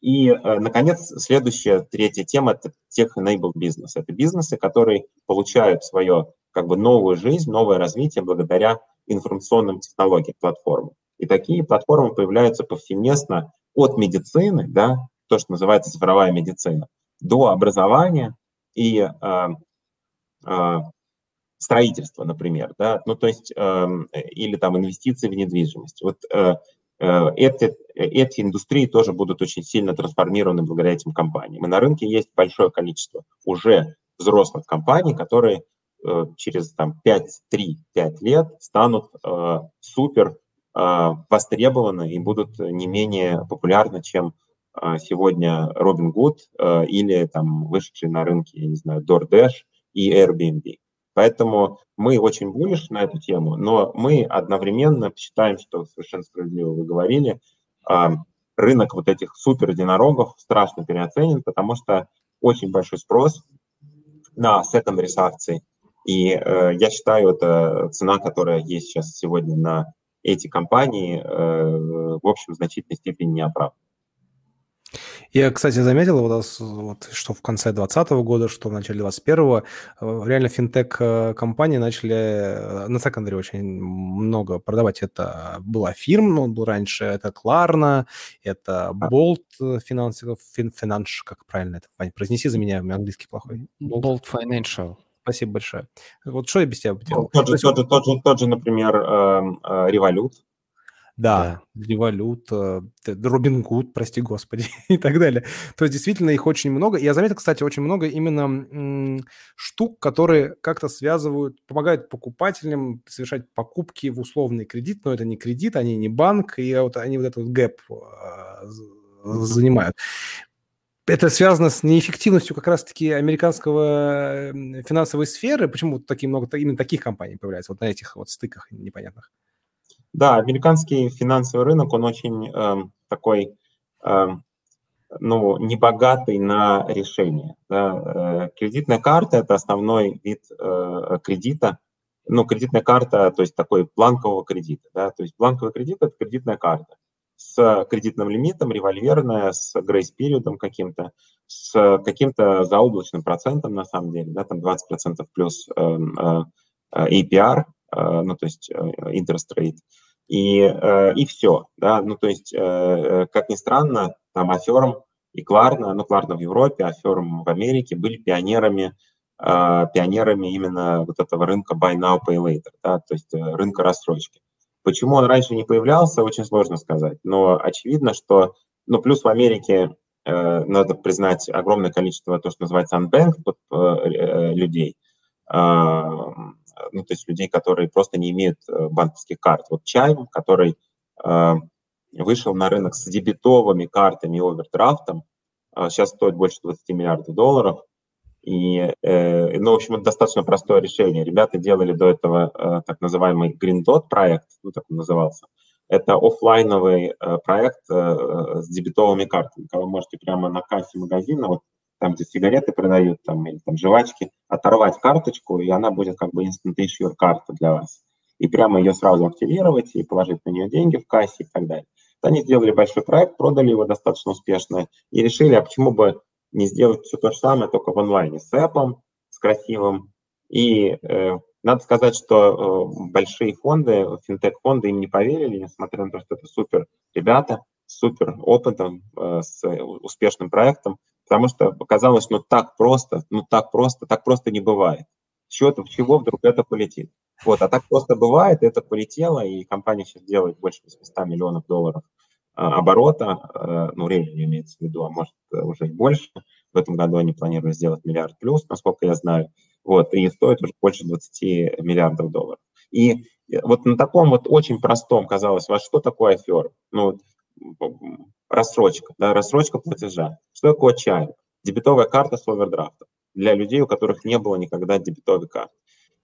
И, наконец, следующая, третья тема – это tech-enabled бизнес. Это бизнесы, которые получают свое как бы новую жизнь, новое развитие благодаря информационным технологиям, платформам. И такие платформы появляются повсеместно от медицины, да, то, что называется цифровая медицина, до образования и э, э, строительство, например, да, ну то есть э, или там инвестиции в недвижимость. Вот э, э, эти, эти индустрии тоже будут очень сильно трансформированы благодаря этим компаниям. И на рынке есть большое количество уже взрослых компаний, которые через там 5-3-5 лет станут э, супер э, востребованы и будут не менее популярны, чем э, сегодня Robinhood э, или там вышедшие на рынке, я не знаю, DoorDash и Airbnb. Поэтому мы очень булишь на эту тему, но мы одновременно считаем, что совершенно справедливо вы говорили, рынок вот этих супер единорогов страшно переоценен, потому что очень большой спрос на secondaries акции. И э, я считаю, это цена, которая есть сейчас сегодня на эти компании, э, в общем, в значительной степени не оправдана. Я, кстати, заметил, вот, вот, что в конце 2020 года, что в начале 2021 э, реально финтех-компании начали э, на секондаре очень много продавать. Это была фирма, ну, был раньше, это Кларна, это Bolt Financial, Financial, как правильно это, Вань, произнеси за меня, у меня английский плохой. Bolt Financial. Спасибо большое. Вот что я без тебя бы делал? Ну, тот, же, тот, же, тот, же, тот же, например, Revolut, да, да. Револют, э, Робин Гуд, прости господи, (laughs) и так далее. То есть действительно их очень много. Я заметил, кстати, очень много именно штук, которые как-то связывают, помогают покупателям совершать покупки в условный кредит, но это не кредит, они не банк, и вот они вот этот гэп э, занимают. Это связано с неэффективностью как раз-таки американского финансовой сферы. Почему такие много именно таких компаний появляется вот на этих вот стыках непонятных? Да, американский финансовый рынок, он очень э, такой, э, ну, небогатый на решения. Да. Э, кредитная карта – это основной вид э, кредита. Ну, кредитная карта, то есть такой бланкового кредита. Да. То есть бланковый кредит – это кредитная карта с кредитным лимитом, револьверная, с грейс-периодом каким-то, с каким-то заоблачным процентом, на самом деле, да, там 20% плюс э, э, APR, Э, ну, то есть interest rate, и, и все, да, ну, то есть, как ни странно, там Аферм и Кларна, ну, Кларна в Европе, Аферм в Америке были пионерами, пионерами именно вот этого рынка buy now, pay later, да, то есть рынка рассрочки. Почему он раньше не появлялся, очень сложно сказать, но очевидно, что, ну, плюс в Америке надо признать огромное количество то, что называется unbanked людей, ну, то есть людей, которые просто не имеют э, банковских карт. Вот Чайм, который э, вышел на рынок с дебетовыми картами и овердрафтом, э, сейчас стоит больше 20 миллиардов долларов. И, э, ну, в общем, это достаточно простое решение. Ребята делали до этого э, так называемый Green Dot проект, ну, так он назывался. Это офлайновый э, проект с дебетовыми картами, когда вы можете прямо на кассе магазина, вот там, где сигареты продают, там, или там жвачки, оторвать карточку, и она будет как бы instant issue карта для вас. И прямо ее сразу активировать и положить на нее деньги в кассе и так далее. Они сделали большой проект, продали его достаточно успешно и решили, а почему бы не сделать все то же самое, только в онлайне, с эпом, с красивым. И э, надо сказать, что э, большие фонды, финтех-фонды им не поверили, несмотря на то, что это супер ребята, супер опытом, э, с успешным проектом, потому что показалось, ну так просто, ну так просто, так просто не бывает. С чего, вдруг это полетит? Вот, а так просто бывает, это полетело, и компания сейчас делает больше 800 миллионов долларов оборота, а, ну, ревеню имеется в виду, а может уже и больше. В этом году они планируют сделать миллиард плюс, насколько я знаю. Вот, и стоит уже больше 20 миллиардов долларов. И вот на таком вот очень простом, казалось, вас что такое афер? Ну, рассрочка, да, рассрочка платежа. Что такое чай? Дебетовая карта с овердрафтом для людей, у которых не было никогда дебетовой карты.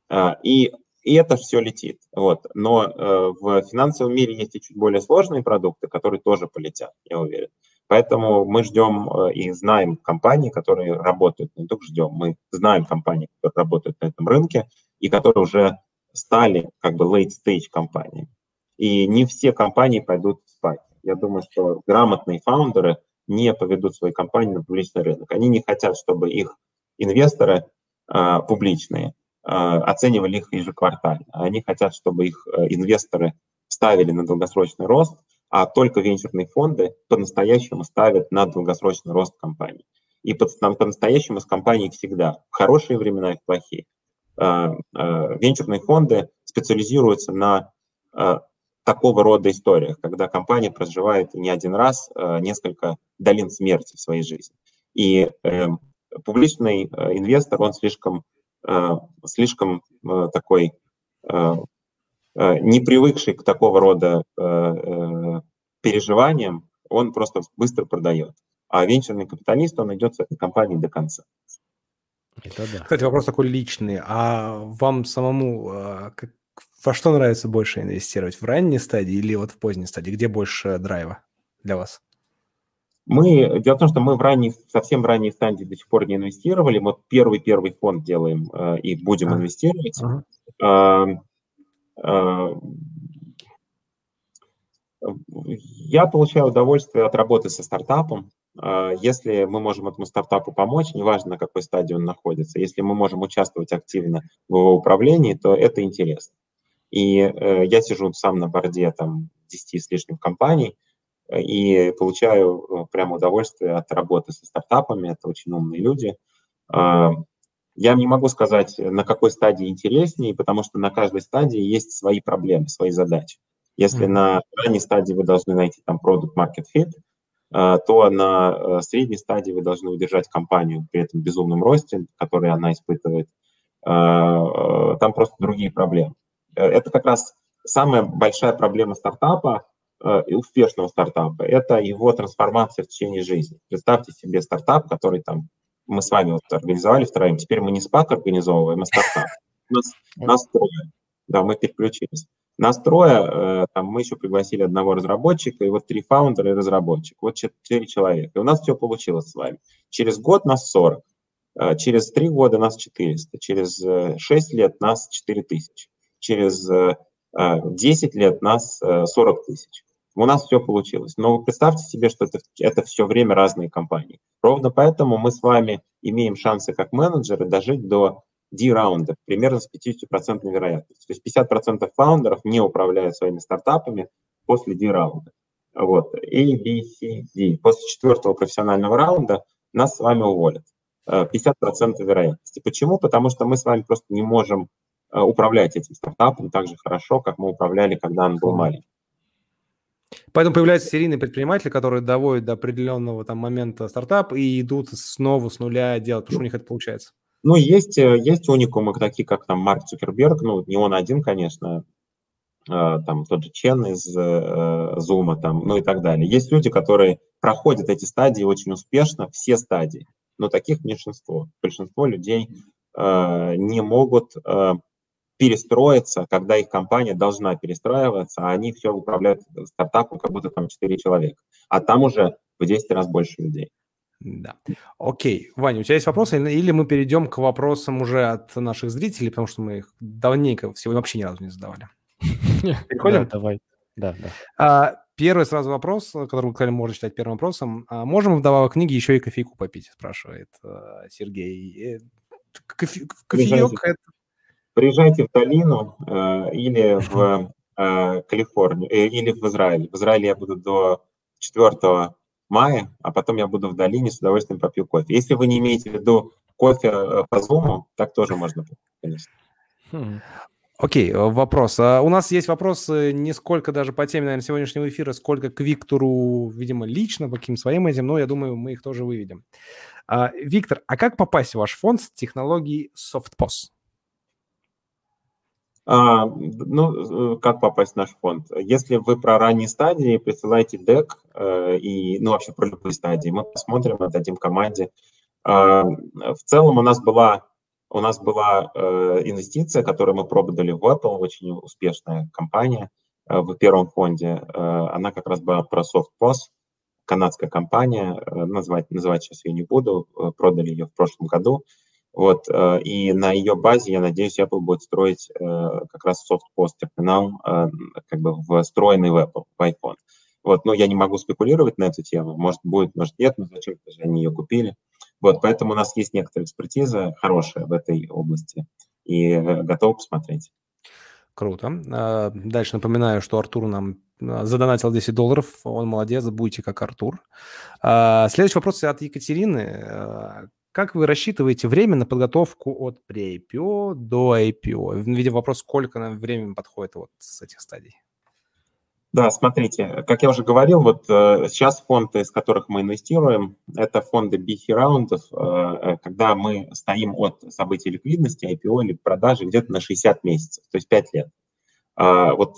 А, и и это все летит. Вот. Но э, в финансовом мире есть и чуть более сложные продукты, которые тоже полетят, я уверен. Поэтому мы ждем э, и знаем компании, которые работают, не только ждем, мы знаем компании, которые работают на этом рынке и которые уже стали как бы late-stage компаниями. И не все компании пойдут спать. Я думаю, что грамотные фаундеры не поведут свои компании на публичный рынок. Они не хотят, чтобы их инвесторы э, публичные оценивали их ежеквартально. Они хотят, чтобы их э, инвесторы ставили на долгосрочный рост, а только венчурные фонды по-настоящему ставят на долгосрочный рост компании. И по-настоящему с компанией всегда, в хорошие времена и в плохие. А, венчурные фонды специализируются на такого рода историях, когда компания проживает не один раз несколько долин смерти в своей жизни. И эм, публичный э, инвестор, он слишком Э, слишком э, такой э, не привыкший к такого рода переживаниям, он просто быстро продает. А венчурный капиталист, он идет с этой компанией до конца. Это да. Кстати, вопрос такой личный. А вам самому как, во что нравится больше инвестировать? В ранней стадии или вот в поздней стадии? Где больше драйва для вас? Мы, дело в том, что мы в ранней, совсем в ранней стадии до сих пор не инвестировали. Мы первый-первый фонд делаем э, и будем а, инвестировать. Ага. Э, э, я получаю удовольствие от работы со стартапом. Э, если мы можем этому стартапу помочь, неважно, на какой стадии он находится, если мы можем участвовать активно в его управлении, то это интересно. И э, я сижу сам на борде там 10 с лишним компаний, и получаю э, прямо удовольствие от работы со стартапами, это очень умные люди. А, я не могу сказать, на какой стадии интереснее, потому что на каждой стадии есть свои проблемы, свои задачи. Если mm-hmm. на ранней стадии вы должны найти там product market fit, а, то на э, средней стадии вы должны удержать компанию при этом безумном росте, который она испытывает. А, э, там просто другие проблемы. Это как раз самая большая проблема стартапа, успешного стартапа, это его трансформация в течение жизни. Представьте себе стартап, который там мы с вами вот организовали втроем, теперь мы не спак организовываем, а стартап. Нас, нас трое. Да, мы переключились. Нас трое, э, там мы еще пригласили одного разработчика, и вот три фаундера и разработчик. Вот четыре человека. И у нас все получилось с вами. Через год нас 40, э, через три года нас 400, через шесть лет нас 4000, через 10 лет нас 40 тысяч у нас все получилось. Но представьте себе, что это, это все время разные компании. Ровно поэтому мы с вами имеем шансы как менеджеры дожить до D-раунда примерно с 50% вероятностью. То есть 50% фаундеров не управляют своими стартапами после D-раунда. Вот. A, B, C, D. После четвертого профессионального раунда нас с вами уволят. 50% э, вероятности. Почему? Потому что мы с вами просто не можем э, управлять этим стартапом так же хорошо, как мы управляли, когда он был маленький. Поэтому появляются серийные предприниматели, которые доводят до определенного там момента стартап и идут снова с нуля делать, потому что у них это получается. Ну, есть, э, есть уникумы, такие как там Марк Цукерберг, ну, не он один, конечно, э, там тот же Чен из э, там, ну и так далее. Есть люди, которые проходят эти стадии очень успешно, все стадии, но таких меньшинство. Большинство людей не могут перестроиться, когда их компания должна перестраиваться, а они все управляют стартапом, как будто там 4 человека. А там уже в 10 раз больше людей. Да. Окей. Ваня, у тебя есть вопросы? Или мы перейдем к вопросам уже от наших зрителей, потому что мы их давненько сегодня вообще ни разу не задавали. (laughs) Переходим? Да, давай. Да, да. А, первый сразу вопрос, который, который можно читать первым вопросом. А можем вдобавок книги еще и кофейку попить, спрашивает э, Сергей. Кофе, кофеек это... Приезжайте в Долину э, или в э, Калифорнию, э, или в Израиль. В Израиле я буду до 4 мая, а потом я буду в долине, с удовольствием попью кофе. Если вы не имеете в виду кофе э, по Zoom, так тоже можно, конечно. Хм. Окей, э, вопрос. А у нас есть вопросы не сколько даже по теме, наверное, сегодняшнего эфира, сколько к Виктору, видимо, лично, по каким своим этим, но я думаю, мы их тоже выведем. А, Виктор, а как попасть в ваш фонд с технологией SoftPOS? А, ну, э, как попасть в наш фонд? Если вы про ранние стадии, присылайте дек э, и, ну, вообще про любые стадии. Мы посмотрим, отдадим команде. Э, в целом у нас была, у нас была э, инвестиция, которую мы пробовали в Apple, очень успешная компания э, в первом фонде. Э, она как раз была про SoftPOS, канадская компания, э, назвать, называть сейчас ее не буду, э, продали ее в прошлом году. Вот, э, и на ее базе, я надеюсь, Apple будет строить э, как раз soft-post терминал, э, как бы встроенный в Apple, в iPhone. Вот, но я не могу спекулировать на эту тему. Может, будет, может, нет, но зачем-то же они ее купили. Вот, поэтому у нас есть некоторая экспертиза хорошая в этой области и готов посмотреть. Круто. А, дальше напоминаю, что Артур нам задонатил 10 долларов. Он молодец, будете как Артур. А, следующий вопрос от Екатерины. Как вы рассчитываете время на подготовку от pre-IPO до IPO? Видимо, вопрос, сколько на время подходит вот с этих стадий? Да, смотрите, как я уже говорил, вот э, сейчас фонды, из которых мы инвестируем, это фонды BC раундов, э, э, когда мы стоим от событий ликвидности, IPO или продажи где-то на 60 месяцев, то есть 5 лет. Э, вот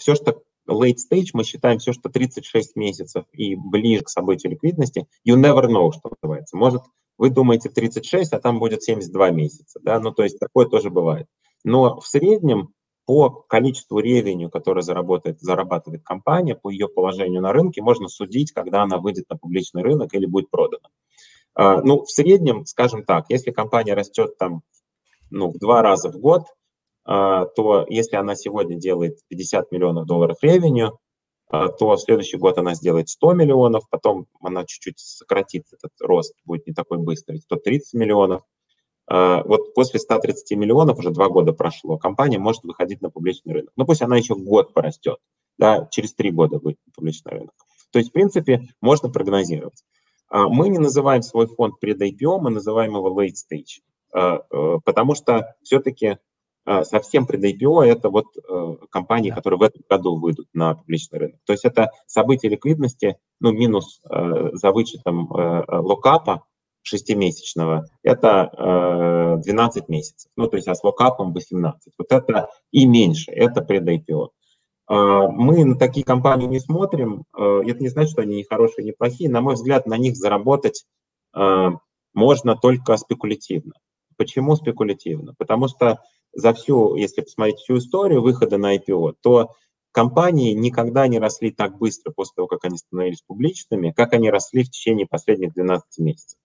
все, что late stage, мы считаем все, что 36 месяцев и ближе к событию ликвидности, you never know, что называется. Может вы думаете 36, а там будет 72 месяца, да, ну то есть такое тоже бывает. Но в среднем по количеству ревеню, которое заработает, зарабатывает компания, по ее положению на рынке, можно судить, когда она выйдет на публичный рынок или будет продана. А, ну, в среднем, скажем так, если компания растет там ну, в два раза в год, а, то если она сегодня делает 50 миллионов долларов ревеню, то в следующий год она сделает 100 миллионов, потом она чуть-чуть сократит этот рост, будет не такой быстрый, 130 миллионов. А, вот после 130 миллионов, уже два года прошло, компания может выходить на публичный рынок. Ну пусть она еще год порастет, да, через три года будет на публичный рынок. То есть, в принципе, можно прогнозировать. А, мы не называем свой фонд пред IPO, мы называем его late stage, э, потому что все-таки совсем пред IPO это вот э, компании, которые в этом году выйдут на публичный рынок. То есть это событие ликвидности, ну, минус э, за вычетом э, локапа шестимесячного, это 12 месяцев. Ну, то есть а с локапом 18. Вот это и меньше, это пред IPO. А, мы на такие компании не смотрим. Это не значит, что они не хорошие, не плохие. На мой взгляд, на них заработать можно только спекулятивно. Почему спекулятивно? Потому что за всю, если посмотреть всю историю выхода на IPO, то компании никогда не росли так быстро после того, как они становились публичными, как они росли в течение последних 12 месяцев.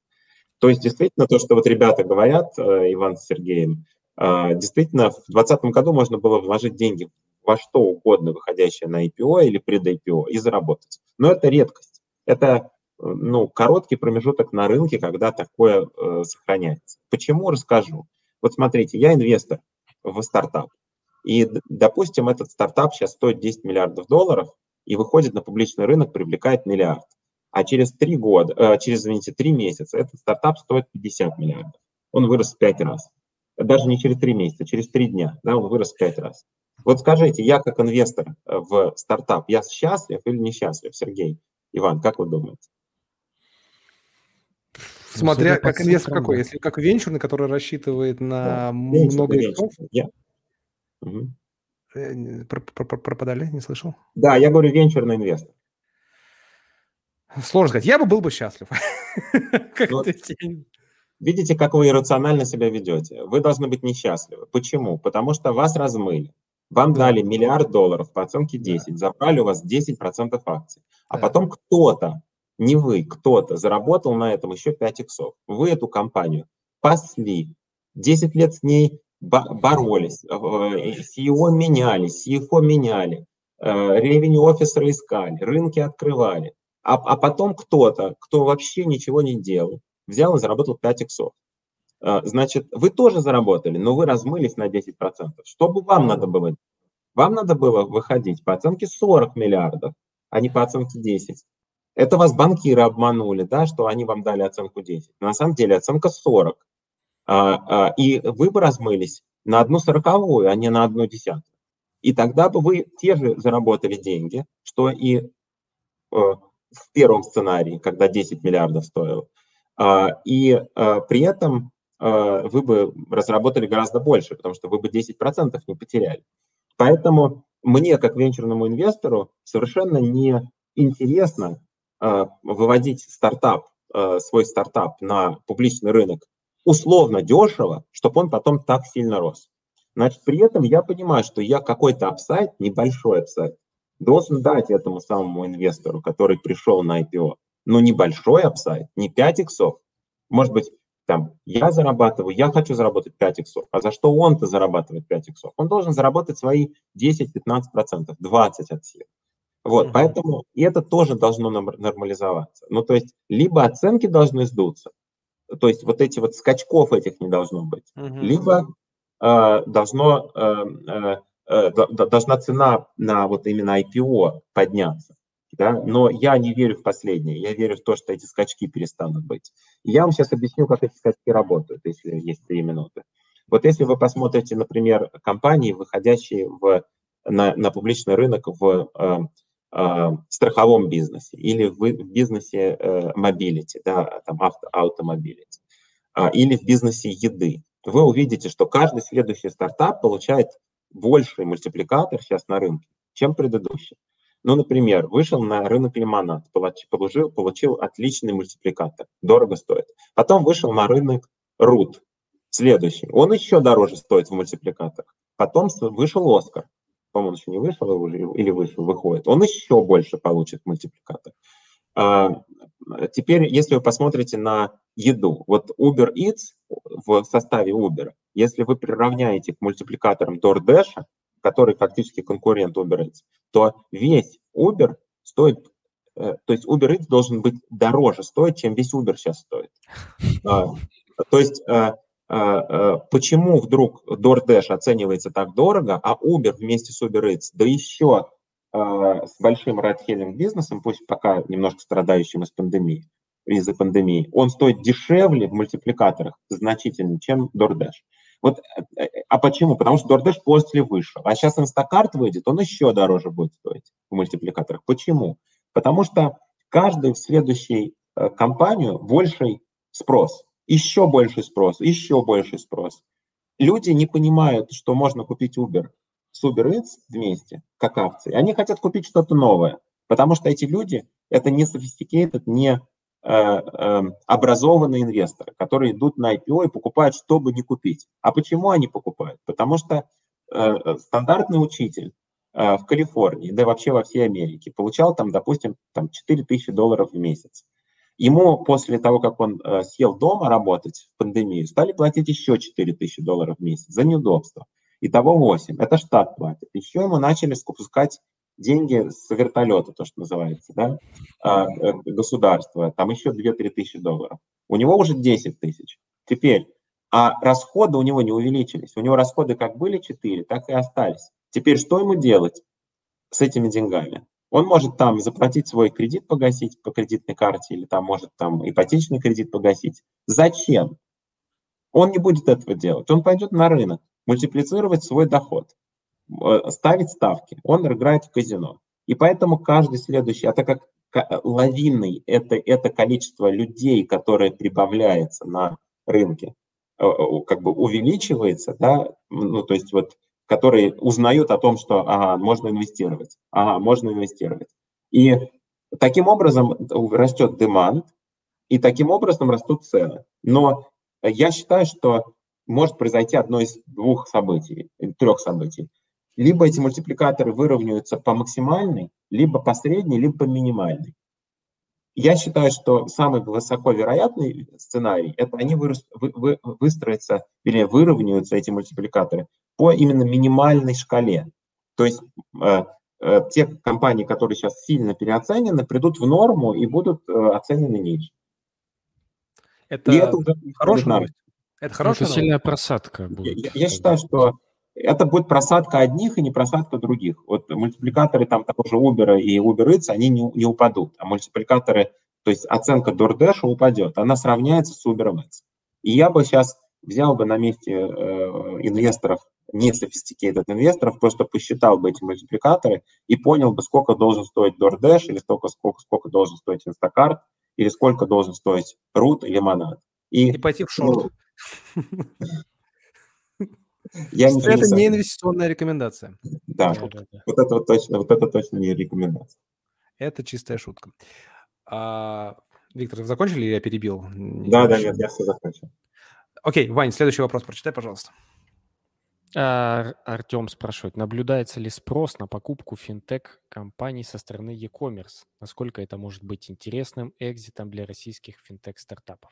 То есть действительно то, что вот ребята говорят, э, Иван с Сергеем, э, действительно в 2020 году можно было вложить деньги во что угодно, выходящее на IPO или пред IPO, и заработать. Но это редкость. Это э, ну, короткий промежуток на рынке, когда такое э, сохраняется. Почему, расскажу. Вот смотрите, я инвестор, в стартап. И, допустим, этот стартап сейчас стоит 10 миллиардов долларов и выходит на публичный рынок, привлекает миллиард. А через три года, э, через, извините, три месяца этот стартап стоит 50 миллиардов. Он вырос в пять раз. Даже не через три месяца, через три дня, да, он вырос в пять раз. Вот скажите, я как инвестор э, в стартап, я счастлив или несчастлив, Сергей? Иван, как вы думаете? Смотря как инвестор какой. Если как венчурный, который рассчитывает на да, много иксов. Я... Угу. Пропадали, не слышал? Да, я говорю венчурный инвестор. Сложно сказать. Я бы был бы счастлив. (laughs) Вот. Видите, как вы иррационально себя ведете. Вы должны быть несчастливы. Почему? Потому что вас размыли. Вам да. дали миллиард долларов по оценке 10, да. забрали у вас 10% акций. А да. потом кто-то не вы, кто-то заработал на этом еще 5 иксов. Вы эту компанию пасли, 10 лет с ней боролись, CEO э, меняли, CFO меняли, ревень офисеры искали, рынки открывали. А, а потом кто-то, кто вообще ничего не делал, взял и заработал 5 иксов. Значит, вы тоже заработали, но вы размылись на 10%. Что бы вам надо было? Вам надо было выходить по оценке 40 миллиардов, а не по оценке 10. Это вас банкиры обманули, да, что они вам дали оценку 10. Но на самом деле оценка 40. А, а, и вы бы размылись на одну сороковую, а не на одну десятую. И тогда бы вы те же заработали деньги, что и э, в первом сценарии, когда 10 миллиардов стоило. А, и э, при этом э, вы бы разработали гораздо больше, потому что вы бы 10% не потеряли. Поэтому мне, как венчурному инвестору, совершенно не интересно выводить стартап, свой стартап на публичный рынок условно дешево, чтобы он потом так сильно рос. Значит, при этом я понимаю, что я какой-то upside, небольшой upside, должен дать этому самому инвестору, который пришел на IPO. Но небольшой upside, не 5 иксов. Может быть, там, я зарабатываю, я хочу заработать 5 иксов. А за что он-то зарабатывает 5 иксов? Он должен заработать свои 10-15%, 20 от всех. Вот, mm-hmm. поэтому и это тоже должно нормализоваться. Ну, то есть, либо оценки должны сдуться, то есть вот эти вот скачков этих не должно быть, mm-hmm. либо э, должно, э, э, э должна цена на вот именно IPO подняться. Да? Но я не верю в последнее, я верю в то, что эти скачки перестанут быть. я вам сейчас объясню, как эти скачки работают, если есть три минуты. Вот если вы посмотрите, например, компании, выходящие в, на, на публичный рынок в э, э, страховом бизнесе или в, бизнесе э, mobility, да, там авто, автомобилити, э, или в бизнесе еды, вы увидите, что каждый следующий стартап получает больший мультипликатор сейчас на рынке, чем предыдущий. Ну, например, вышел на рынок лимонад, получил, получил отличный мультипликатор, дорого стоит. Потом вышел на рынок рут, следующий, он еще дороже стоит в мультипликаторах. Потом вышел Оскар, по-моему, еще не вышел или вышел, выходит, он еще больше получит мультипликатор. А, теперь, если вы посмотрите на еду, вот Uber Eats в составе Uber, если вы приравняете к мультипликаторам DoorDash, который фактически конкурент Uber Eats, то весь Uber стоит, э, то есть Uber Eats должен быть дороже стоить, чем весь Uber сейчас стоит. А, то есть э, почему вдруг DoorDash оценивается так дорого, а Uber вместе с Uber Eats, да еще а, с большим райдхелинг бизнесом, пусть пока немножко страдающим из пандемии, из-за пандемии, он стоит дешевле в мультипликаторах значительно, чем DoorDash. Вот, э, э, а почему? Потому что DoorDash после вышел. А сейчас Instacart выйдет, он еще дороже будет стоить в мультипликаторах. Почему? Потому что каждый в следующей э, компанию больший спрос еще больше спрос, еще больше спрос. Люди не понимают, что можно купить Uber с Uber Eats вместе, как акции. Они хотят купить что-то новое, потому что эти люди – это не sophisticated, не э, э, образованные инвесторы, которые идут на IPO и покупают, чтобы не купить. А почему они покупают? Потому что э, стандартный учитель э, в Калифорнии, да вообще во всей Америке, получал там, допустим, там 4000 долларов в месяц. Ему после того, как он э, сел дома работать в пандемию, стали платить еще 4 тысячи долларов в месяц за неудобство. Итого 8. Это штат платит. Еще ему начали спускать деньги с вертолета, то, что называется, да, а, э, государство, там еще 2-3 тысячи долларов. У него уже 10 тысяч. Теперь, а расходы у него не увеличились. У него расходы как были 4, так и остались. Теперь что ему делать с этими деньгами? Он может там заплатить свой кредит, погасить по кредитной карте, или там может там ипотечный кредит погасить. Зачем? Он не будет этого делать. Он пойдет на рынок, мультиплицировать свой доход, э, ставить ставки. Он играет в казино. И поэтому каждый следующий, а так как лавинный это, это количество людей, которое прибавляется на рынке, э, как бы увеличивается, да, ну, то есть вот которые узнают о том, что ага, можно инвестировать, ага, можно инвестировать. И таким образом растет демант, и таким образом растут цены. Но я считаю, что может произойти одно из двух событий, трех событий. Либо эти мультипликаторы выровняются по максимальной, либо по средней, либо по минимальной. Я считаю, что самый высоко вероятный сценарий – это они вырос, вы, вы, выстроятся, или выровняются, эти мультипликаторы, по именно минимальной шкале. То есть э, те компании, которые сейчас сильно переоценены, придут в норму и будут оценены ниже. Это, и это уже хорошая новость. Это хорошая это сильная просадка будет. Я, я считаю, что это будет просадка одних и не просадка других. Вот мультипликаторы там того же Uber и Uber Eats, они не, не упадут, а мультипликаторы, то есть оценка DoorDash упадет, она сравняется с Uber Eats. И я бы сейчас взял бы на месте э, инвесторов, не sophisticated инвесторов, просто посчитал бы эти мультипликаторы и понял бы, сколько должен стоить DoorDash, или сколько, сколько, сколько должен стоить Instacart, или сколько должен стоить Root или Monad. И, и пойти в шорт. Ну, (laughs) я это не, не инвестиционная рекомендация. Да, шутка. вот это вот точно, вот это точно не рекомендация. Это чистая шутка. А, Виктор, закончили или я перебил? Да, да, нет, я все закончил. Окей, Вань, следующий вопрос прочитай, пожалуйста. А, Артем спрашивает, наблюдается ли спрос на покупку финтех-компаний со стороны e-commerce? Насколько это может быть интересным экзитом для российских финтех-стартапов?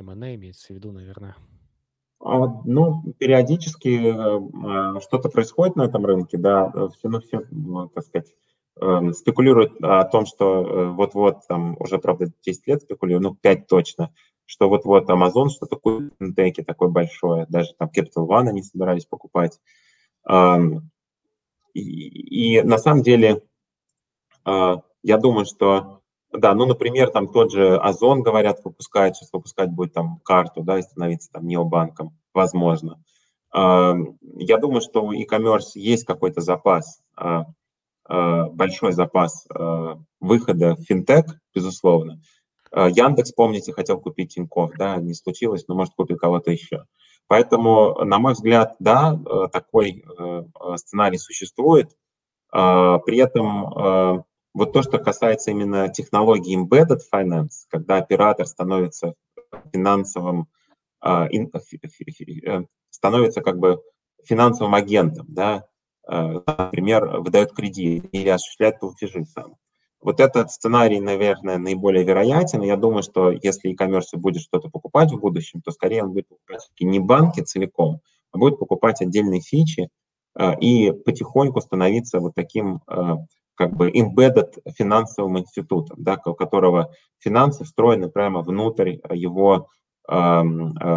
M&A имеется в виду, наверное. А, ну, периодически э, что-то происходит на этом рынке, да, все, ну, все, ну, так сказать, эм, спекулируют о том, что э, вот-вот, там, уже, правда, 10 лет спекулируют, ну, 5 точно, что вот-вот Amazon что-то купит в финтеке такое большое, даже там Capital One они собирались покупать. И, и на самом деле, э, я думаю, что да, ну, например, там тот же Озон, говорят, выпускает, сейчас выпускать будет там карту, да, и становиться там необанком, возможно. Я думаю, что у e-commerce есть какой-то запас, а, а, большой запас а, выхода в финтех, безусловно. Яндекс, помните, хотел купить Тинькофф, да, не случилось, но может купить кого-то еще. Поэтому, на мой взгляд, да, такой сценарий существует. При этом вот то, что касается именно технологии embedded finance, когда оператор становится финансовым, э, становится как бы финансовым агентом, да, э, например, выдает кредит или осуществляет платежи сам. Вот этот сценарий, наверное, наиболее вероятен. Я думаю, что если e-commerce будет что-то покупать в будущем, то скорее он будет покупать не банки целиком, а будет покупать отдельные фичи э, и потихоньку становиться вот таким как бы embedded финансовым институтом, да, у которого финансы встроены прямо внутрь его э, э,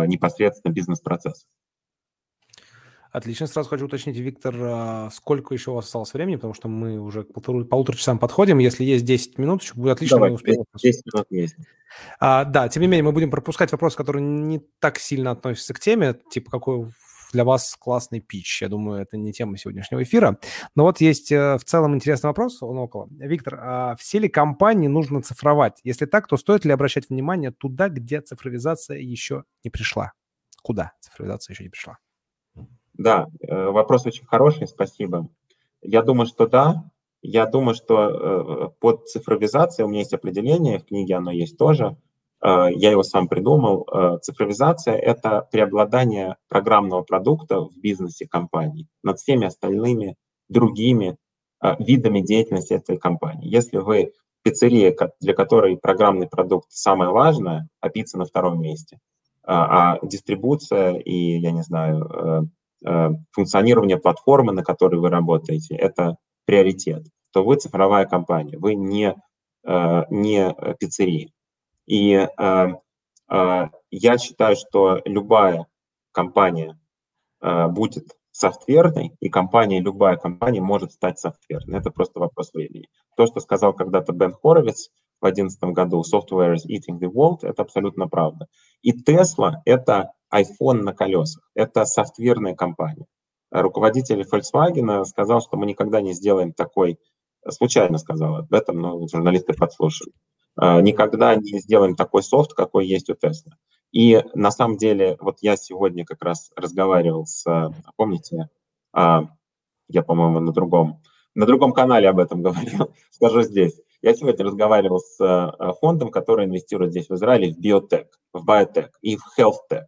непосредственно бизнес-процесса. Отлично. Сразу хочу уточнить, Виктор, а, сколько еще у вас осталось времени, потому что мы уже к полутора, полутора часам подходим. Если есть 10 минут, еще будет отлично, Давай, мы успеем. 10 минут есть. А, да, тем не менее, мы будем пропускать вопросы, которые не так сильно относятся к теме, типа какой для вас классный пич. Я думаю, это не тема сегодняшнего эфира. Но вот есть э, в целом интересный вопрос, он около. Виктор, а все ли компании нужно цифровать? Если так, то стоит ли обращать внимание туда, где цифровизация еще не пришла? Куда цифровизация еще не пришла? Да, э, вопрос очень хороший, спасибо. Я думаю, что да. Я думаю, что э, под цифровизацией у меня есть определение, в книге оно есть тоже. Э, я его сам придумал. Цифровизация – это преобладание программного продукта в бизнесе компании над всеми остальными другими видами деятельности этой компании. Если вы пиццерия, для которой программный продукт самое важное, а пицца на втором месте, а дистрибуция и, я не знаю, функционирование платформы, на которой вы работаете, это приоритет, то вы цифровая компания, вы не, не пиццерия. И э, э, я считаю, что любая компания э, будет софтверной, и компания, любая компания может стать софтверной. Это просто вопрос времени. То, что сказал когда-то Бен Хоровиц в 2011 году, software is eating the world, это абсолютно правда. И Tesla – это iPhone на колесах, это софтверная компания. Руководитель Volkswagen сказал, что мы никогда не сделаем такой, случайно сказал об этом, но журналисты подслушали, Э, никогда не сделаем такой софт, какой есть у Tesla. И на самом деле, вот я сегодня как раз разговаривал с, помните, а, я, по-моему, на другом, на другом канале об этом (laughs) говорил, скажу здесь. Я сегодня разговаривал с фондом, который инвестирует здесь в Израиле в биотек, в биотек и в health-tech.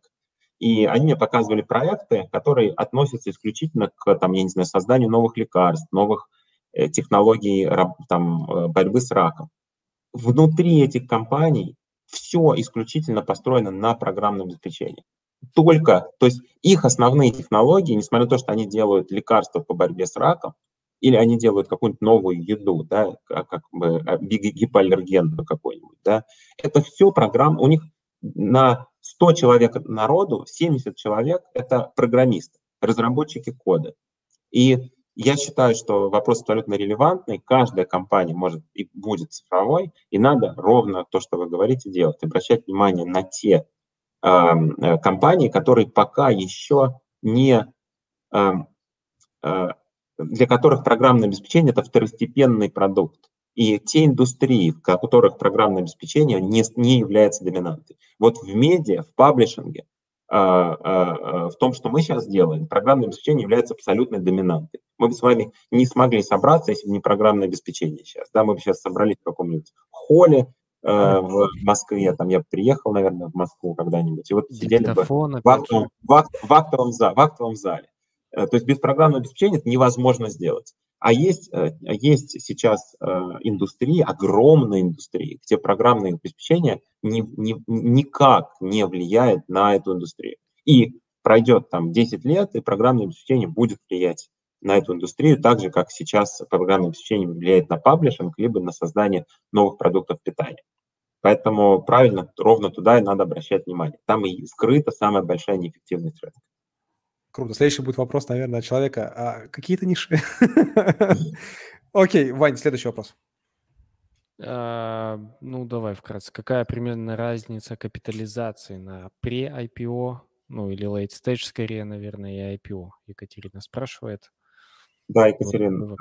И они мне показывали проекты, которые относятся исключительно к, там, я не знаю, созданию новых лекарств, новых э, технологий там, борьбы с раком внутри этих компаний все исключительно построено на программном обеспечении. только, то есть их основные технологии, несмотря на то, что они делают лекарства по борьбе с раком, или они делают какую-нибудь новую еду, да, как бы а, гипоаллергенную какой-нибудь, да, это все программа, у них на 100 человек народу 70 человек – это программисты, разработчики кода. И я считаю, что вопрос абсолютно релевантный. Каждая компания может и будет цифровой, и надо ровно то, что вы говорите, делать. Обращать внимание на те э, компании, которые пока еще не... Э, э, для которых программное обеспечение – это второстепенный продукт. И те индустрии, в которых программное обеспечение не, не является доминантой. Вот в медиа, в паблишинге – а, а, а, в том, что мы сейчас делаем, программное обеспечение является абсолютной доминантой. Мы бы с вами не смогли собраться, если бы не программное обеспечение сейчас. Да, мы бы сейчас собрались в каком-нибудь холле э, в Москве, там я приехал, наверное, в Москву когда-нибудь, и вот сидели бы в актовом, в, акт, в, актовом, в актовом зале. То есть без программного обеспечения это невозможно сделать. А есть, э, есть сейчас э, индустрии, огромные индустрии, где программное обеспечение ни, ни, никак не влияет на эту индустрию. И пройдет там 10 лет, и программное обеспечение будет влиять на эту индустрию, так же, как сейчас программное обеспечение влияет на паблишинг, либо на создание новых продуктов питания. Поэтому правильно, ровно туда и надо обращать внимание. Там и скрыта самая большая неэффективность рынка. Круто. Следующий будет вопрос, наверное, от человека. А какие-то ниши? (laughs) Окей, Вань, следующий вопрос. А, ну, давай вкратце. Какая примерно разница капитализации на пре-IPO, ну, или late stage скорее, наверное, и IPO? Екатерина спрашивает. Да, Екатерина.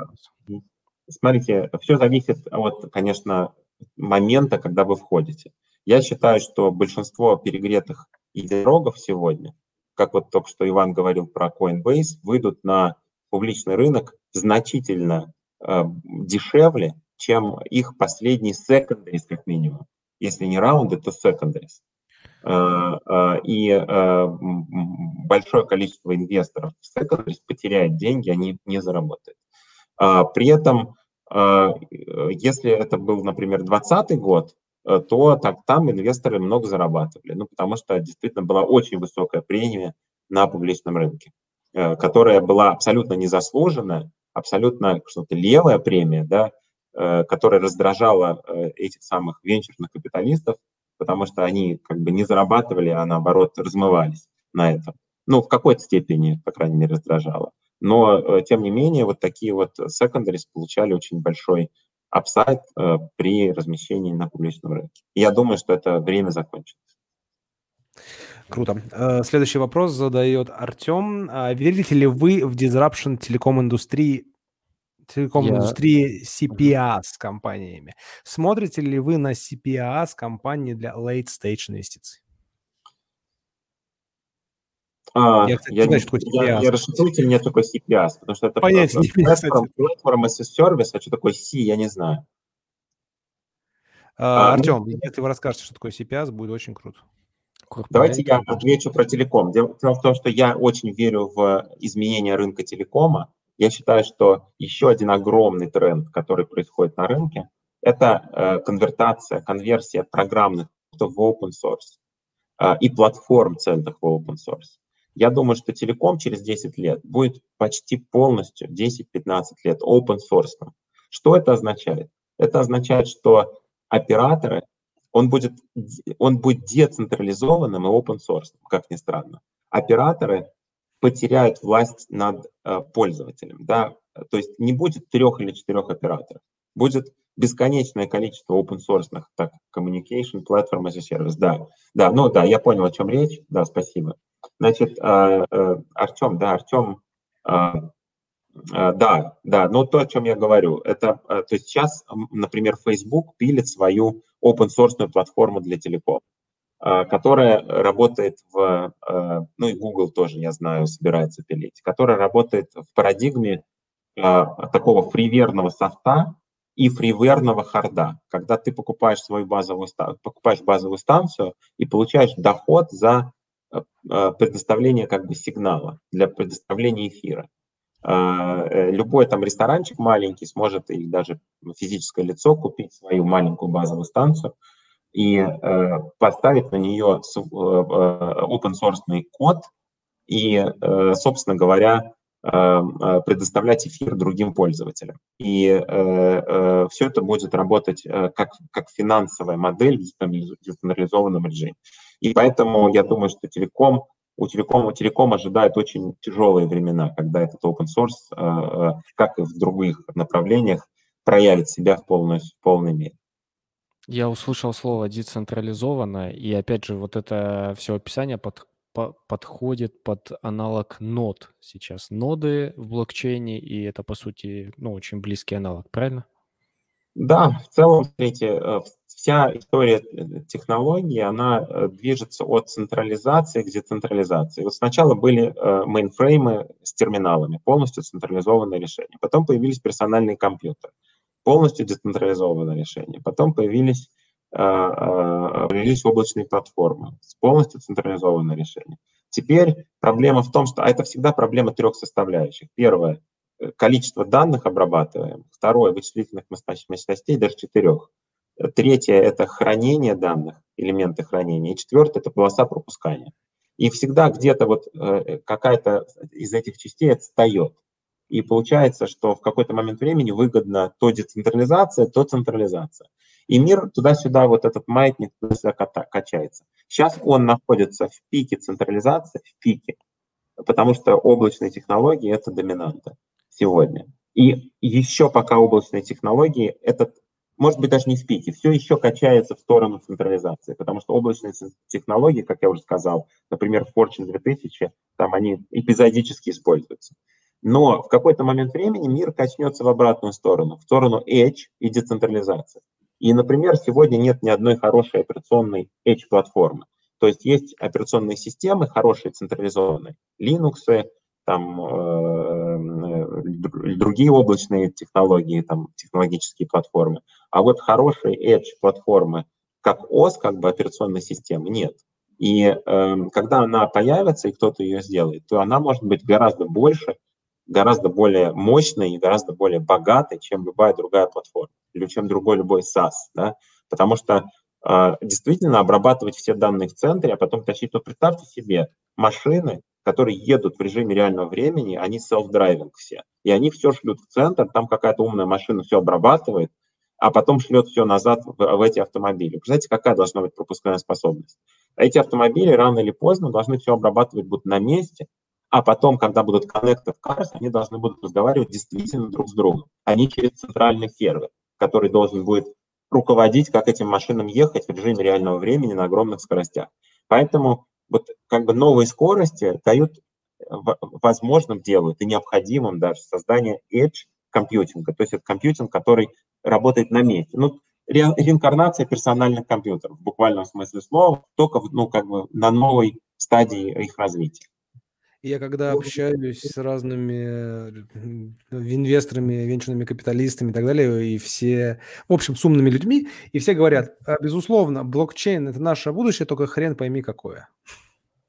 Вот Смотрите, все зависит от, конечно, момента, когда вы входите. Я считаю, что большинство перегретых единорогов сегодня – как вот только что Иван говорил про Coinbase, выйдут на публичный рынок значительно э, дешевле, чем их последний secondaries, как минимум. Если не раунды, то secondaries. Э, э, и э, большое количество инвесторов в secondaries потеряет деньги, они не заработают. Э, при этом, э, если это был, например, 2020 год, то так, там инвесторы много зарабатывали. Ну, потому что действительно была очень высокая премия на публичном рынке, э, которая была абсолютно незаслуженная, абсолютно что-то левая премия, да, э, которая раздражала этих самых венчурных капиталистов, потому что они как бы не зарабатывали, а наоборот размывались на этом. Ну, в какой-то степени, по крайней мере, раздражала. Но, тем не менее, вот такие вот secondaries получали очень большой апсайд э, при размещении на публичном рынке. я думаю, что это время закончилось. Круто. Э, следующий вопрос задает Артем. А верите ли вы в disruption телеком-индустрии телеком-индустрии CPA с компаниями? Смотрите ли вы на CPA с компанией для late-stage инвестиций? А, я, кстати, я, знаю, что такое CPS. Я, я расшифрую мне такой CPS, потому что это Понятия не platform, platform as a service, а что такое C, я не знаю. А, а, Артем, ну, если вы расскажете, что такое CPS, будет очень круто. Давайте я отвечу про телеком. Дело в том, что я очень верю в изменение рынка телекома. Я считаю, что еще один огромный тренд, который происходит на рынке, это э, конвертация, конверсия программных в open source э, и платформ центров в open source. Я думаю, что телеком через 10 лет будет почти полностью, 10-15 лет, open source. Что это означает? Это означает, что операторы, он будет, он будет децентрализованным и open source, как ни странно. Операторы потеряют власть над э, пользователем. Да? То есть не будет трех или четырех операторов. Будет бесконечное количество open source, так, communication platform as a service. Да, да, ну да, я понял, о чем речь. Да, спасибо. Значит, а, э, Артем, да, Артем, а, а, да, да, но то, о чем я говорю, это, то есть сейчас, например, Facebook пилит свою open source платформу для телеком, которая работает в, ну и Google тоже, я знаю, собирается пилить, которая работает в парадигме такого фриверного софта и фриверного харда, когда ты покупаешь свою базовую, покупаешь базовую станцию и получаешь доход за предоставления как бы сигнала, для предоставления эфира. А, э, любой там ресторанчик маленький сможет или даже физическое лицо купить свою маленькую базовую станцию и э, поставить на нее э, open source код и, собственно говоря, предоставлять эфир другим пользователям. И все это будет работать как, как финансовая модель в децентрализованном режиме. И поэтому я думаю, что телеком, у телекома, телеком ожидает очень тяжелые времена, когда этот open source, как и в других направлениях, проявит себя в полной, в полной мере. Я услышал слово децентрализованно, и опять же, вот это все описание под, по, подходит под аналог нод сейчас. Ноды в блокчейне, и это, по сути, ну, очень близкий аналог, правильно? Да, в целом, смотрите, э, вся история э, технологии, она э, движется от централизации к децентрализации. Вот сначала были мейнфреймы с терминалами, полностью централизованное решение. Потом появились персональные компьютеры полностью децентрализованное решение. Потом появились, появились облачные платформы с полностью централизованное решение. Теперь проблема в том, что а это всегда проблема трех составляющих. Первое – количество данных обрабатываем. Второе – вычислительных мощностей, даже четырех. Третье – это хранение данных, элементы хранения. И четвертое – это полоса пропускания. И всегда где-то вот э, какая-то из этих частей отстает. И получается, что в какой-то момент времени выгодно то децентрализация, то централизация. И мир туда-сюда, вот этот маятник туда-сюда качается. Сейчас он находится в пике централизации, в пике, потому что облачные технологии – это доминанта сегодня. И еще пока облачные технологии, этот, может быть, даже не в пике, все еще качается в сторону централизации, потому что облачные технологии, как я уже сказал, например, Fortune 2000, там они эпизодически используются. Но в какой-то момент времени мир качнется в обратную сторону, в сторону Edge и децентрализации. И, например, сегодня нет ни одной хорошей операционной Edge-платформы. То есть есть операционные системы, хорошие централизованные, Linux, там, э, другие облачные технологии, там, технологические платформы. А вот хорошие Edge-платформы, как ОС, как бы операционной системы, нет. И э, когда она появится, и кто-то ее сделает, то она может быть гораздо больше, гораздо более мощный и гораздо более богатый, чем любая другая платформа или чем другой любой SaaS, да, потому что э, действительно обрабатывать все данные в центре, а потом тащить, то представьте себе машины, которые едут в режиме реального времени, они self-driving все, и они все шлют в центр, там какая-то умная машина все обрабатывает, а потом шлет все назад в, в эти автомобили. Представляете, какая должна быть пропускная способность? Эти автомобили рано или поздно должны все обрабатывать будут на месте, а потом, когда будут connected cars, они должны будут разговаривать действительно друг с другом, а не через центральный сервер, который должен будет руководить, как этим машинам ехать в режиме реального времени на огромных скоростях. Поэтому вот как бы новые скорости дают возможным делают и необходимым даже создание edge компьютинга, то есть это компьютинг, который работает на месте. Ну, ре, реинкарнация персональных компьютеров в буквальном смысле слова, только ну, как бы на новой стадии их развития. Я когда общаюсь с разными инвесторами, венчурными капиталистами и так далее, и все, в общем, с умными людьми, и все говорят, «А, безусловно, блокчейн – это наше будущее, только хрен пойми какое.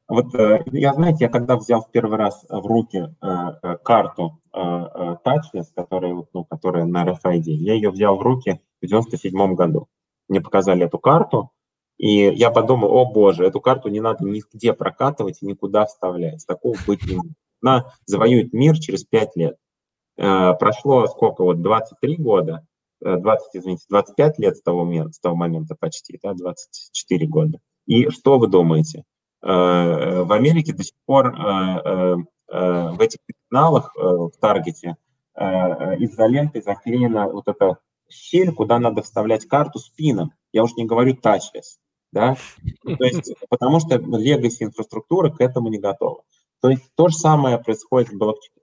Вот э, я, знаете, я когда взял в первый раз в руки э, э, карту Touchless, которая, ну, которая на RFID, я ее взял в руки в 97 году. Мне показали эту карту, и я подумал, о боже, эту карту не надо нигде прокатывать и никуда вставлять. Такого быть не может. Она завоюет мир через 5 лет. Э, прошло сколько, вот 23 года, 20, э, извините, 25 лет с того, момента, с того момента почти, да, 24 года. И что вы думаете? Э, в Америке до сих пор в этих каналах в Таргете изолентой заклеена вот эта щель, куда надо вставлять карту с пином. Я уж не говорю touchless да, то есть, (laughs) потому что legacy инфраструктура к этому не готова. То есть то же самое происходит в блокчейне.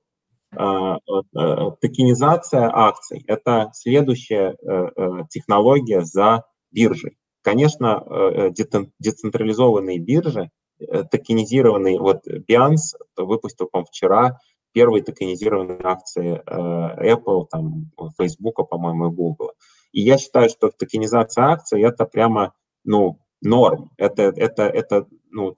А, э, токенизация акций – это следующая э, э, технология за биржей. Конечно, децентрализованные биржи, токенизированные, вот Binance выпустил, по вчера первые токенизированные акции Apple, там, Facebook, по-моему, и Google. И я считаю, что токенизация акций – это прямо, ну, норм. Это, это, это ну,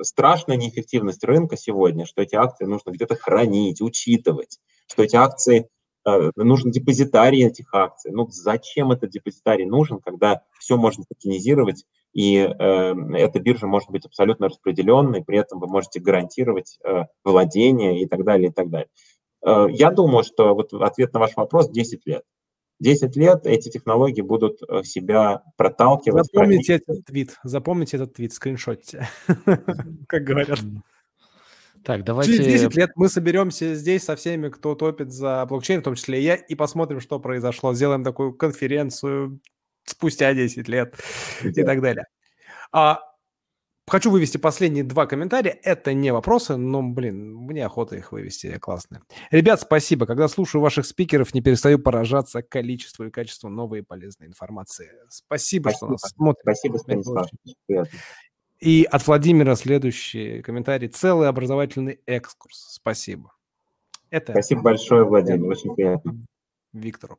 страшная неэффективность рынка сегодня, что эти акции нужно где-то хранить, учитывать, что эти акции э, нужен депозитарий этих акций. Ну, зачем этот депозитарий нужен, когда все можно токенизировать, и э, эта биржа может быть абсолютно распределенной, при этом вы можете гарантировать э, владение и так далее, и так далее. Э, я думаю, что вот ответ на ваш вопрос – 10 лет. 10 лет эти технологии будут э, себя проталкивать. Запомните этот твит, запомните этот твит, скриншотите, (laughs) как говорят. Так, давайте... Через 10 лет мы соберемся здесь со всеми, кто топит за блокчейн, в том числе и я, и посмотрим, что произошло. Сделаем такую конференцию спустя 10 лет и так далее. А, Хочу вывести последние два комментария. Это не вопросы, но, блин, мне охота их вывести, классные. Ребят, спасибо. Когда слушаю ваших спикеров, не перестаю поражаться количеству и качеству новой и полезной информации. Спасибо, спасибо. что нас смотрите. Спасибо, Станислав. И от Владимира следующий комментарий. Целый образовательный экскурс. Спасибо. Это... Спасибо большое, Владимир. Очень приятно. Виктору.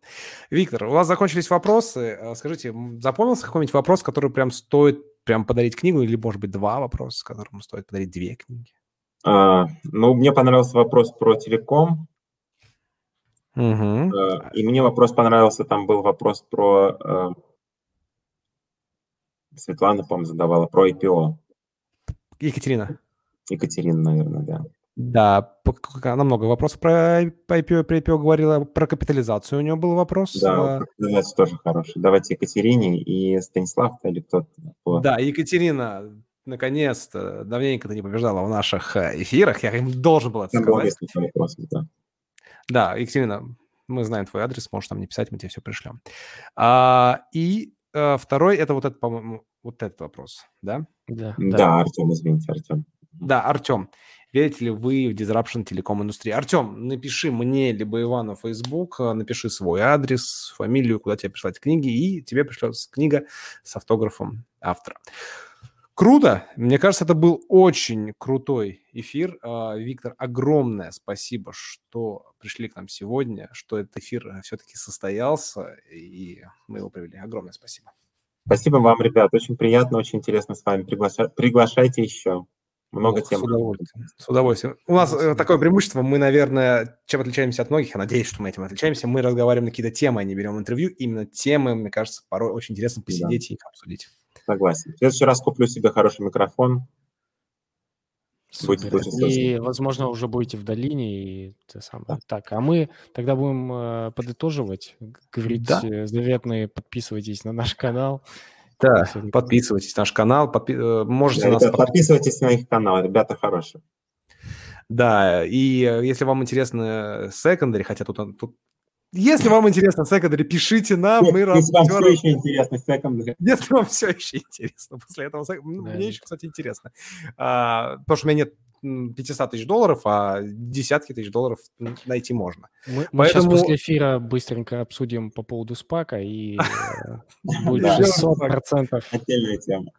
Виктор, у вас закончились вопросы. А скажите, запомнился какой-нибудь вопрос, который прям стоит прям подарить книгу, или, может быть, два вопроса, которому стоит подарить две книги? А, ну, мне понравился вопрос про телеком. Угу. И мне вопрос понравился, там был вопрос про... Э, Светлана, по-моему, задавала, про IPO. Екатерина. Екатерина, наверное, да. Да, она много вопросов про IPO, про IPO говорила, про капитализацию у нее был вопрос. Да, а капитализация тоже хорошая. Давайте Екатерине и Станислав или кто-то. Да, Екатерина, наконец-то, давненько ты не побеждала в наших э, эфирах, я им должен был это сказать. Вопросов, да. да, Екатерина, мы знаем твой адрес, можешь там не писать, мы тебе все пришлем. А, и а, второй, это вот этот, по-моему, вот этот вопрос, да? Да, да, да Артем, извините, Артем. Да, Артем. Верите ли вы в disruption телеком-индустрии? Артем, напиши мне либо Ивану в Facebook, э, напиши свой адрес, фамилию, куда тебе прислать книги, и тебе пришлется книга с автографом автора. Круто. Мне кажется, это был очень крутой эфир. А, Виктор, огромное спасибо, что пришли к нам сегодня, что этот эфир э, все-таки состоялся, и мы его провели. Огромное спасибо. Спасибо вам, ребят. Очень приятно, очень интересно с вами. Приглаша... Приглашайте еще. Много тем. С удовольствием. С удовольствием. У нас э, такое преимущество, мы, наверное, чем отличаемся от многих, я надеюсь, что мы этим отличаемся, мы разговариваем на какие-то темы, а не берем интервью. Именно темы, мне кажется, порой очень интересно посидеть да. и их обсудить. Согласен. В следующий раз куплю себе хороший микрофон. Супер. И, возможно, уже будете в долине. И те самое. Да. Так, а мы тогда будем э, подытоживать, говорить да. Э, заветные, подписывайтесь на наш канал. Да, подписывайтесь на наш канал, подпи- э, можете да, нас... Ребята, подписывайтесь на их канал, ребята хорошие. Да, и э, если вам интересно секондари, хотя тут, тут если вам интересно секондари, пишите нам, мы Если вам все еще интересно секондари. Если вам все еще интересно после этого, да. мне еще, кстати, интересно. А, потому что у меня нет 500 тысяч долларов, а десятки тысяч долларов найти можно. Мы, мы сейчас после эфира быстренько обсудим по поводу спака, и э, (laughs) будет 600%. Отдельная тема.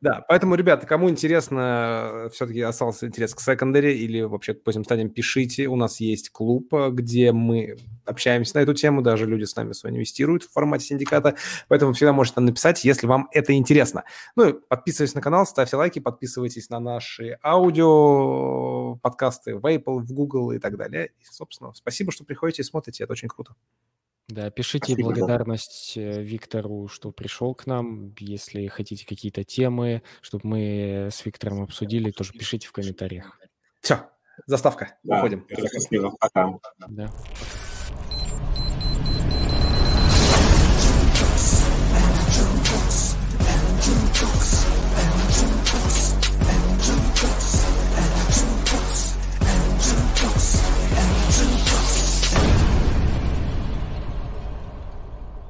Да, поэтому, ребята, кому интересно, все-таки остался интерес к секондаре или вообще к поздним стадиям, пишите. У нас есть клуб, где мы общаемся на эту тему, даже люди с нами с вами инвестируют в формате синдиката, поэтому всегда можете нам написать, если вам это интересно. Ну и подписывайтесь на канал, ставьте лайки, подписывайтесь на наши аудио подкасты в Apple, в Google и так далее. И, собственно, спасибо, что приходите и смотрите, это очень круто. Да, пишите Спасибо. благодарность э, Виктору, что пришел к нам. Если хотите какие-то темы, чтобы мы с Виктором обсудили, тоже пишите в комментариях. Все, заставка. Да, Уходим. Счастливо. Пока. Да.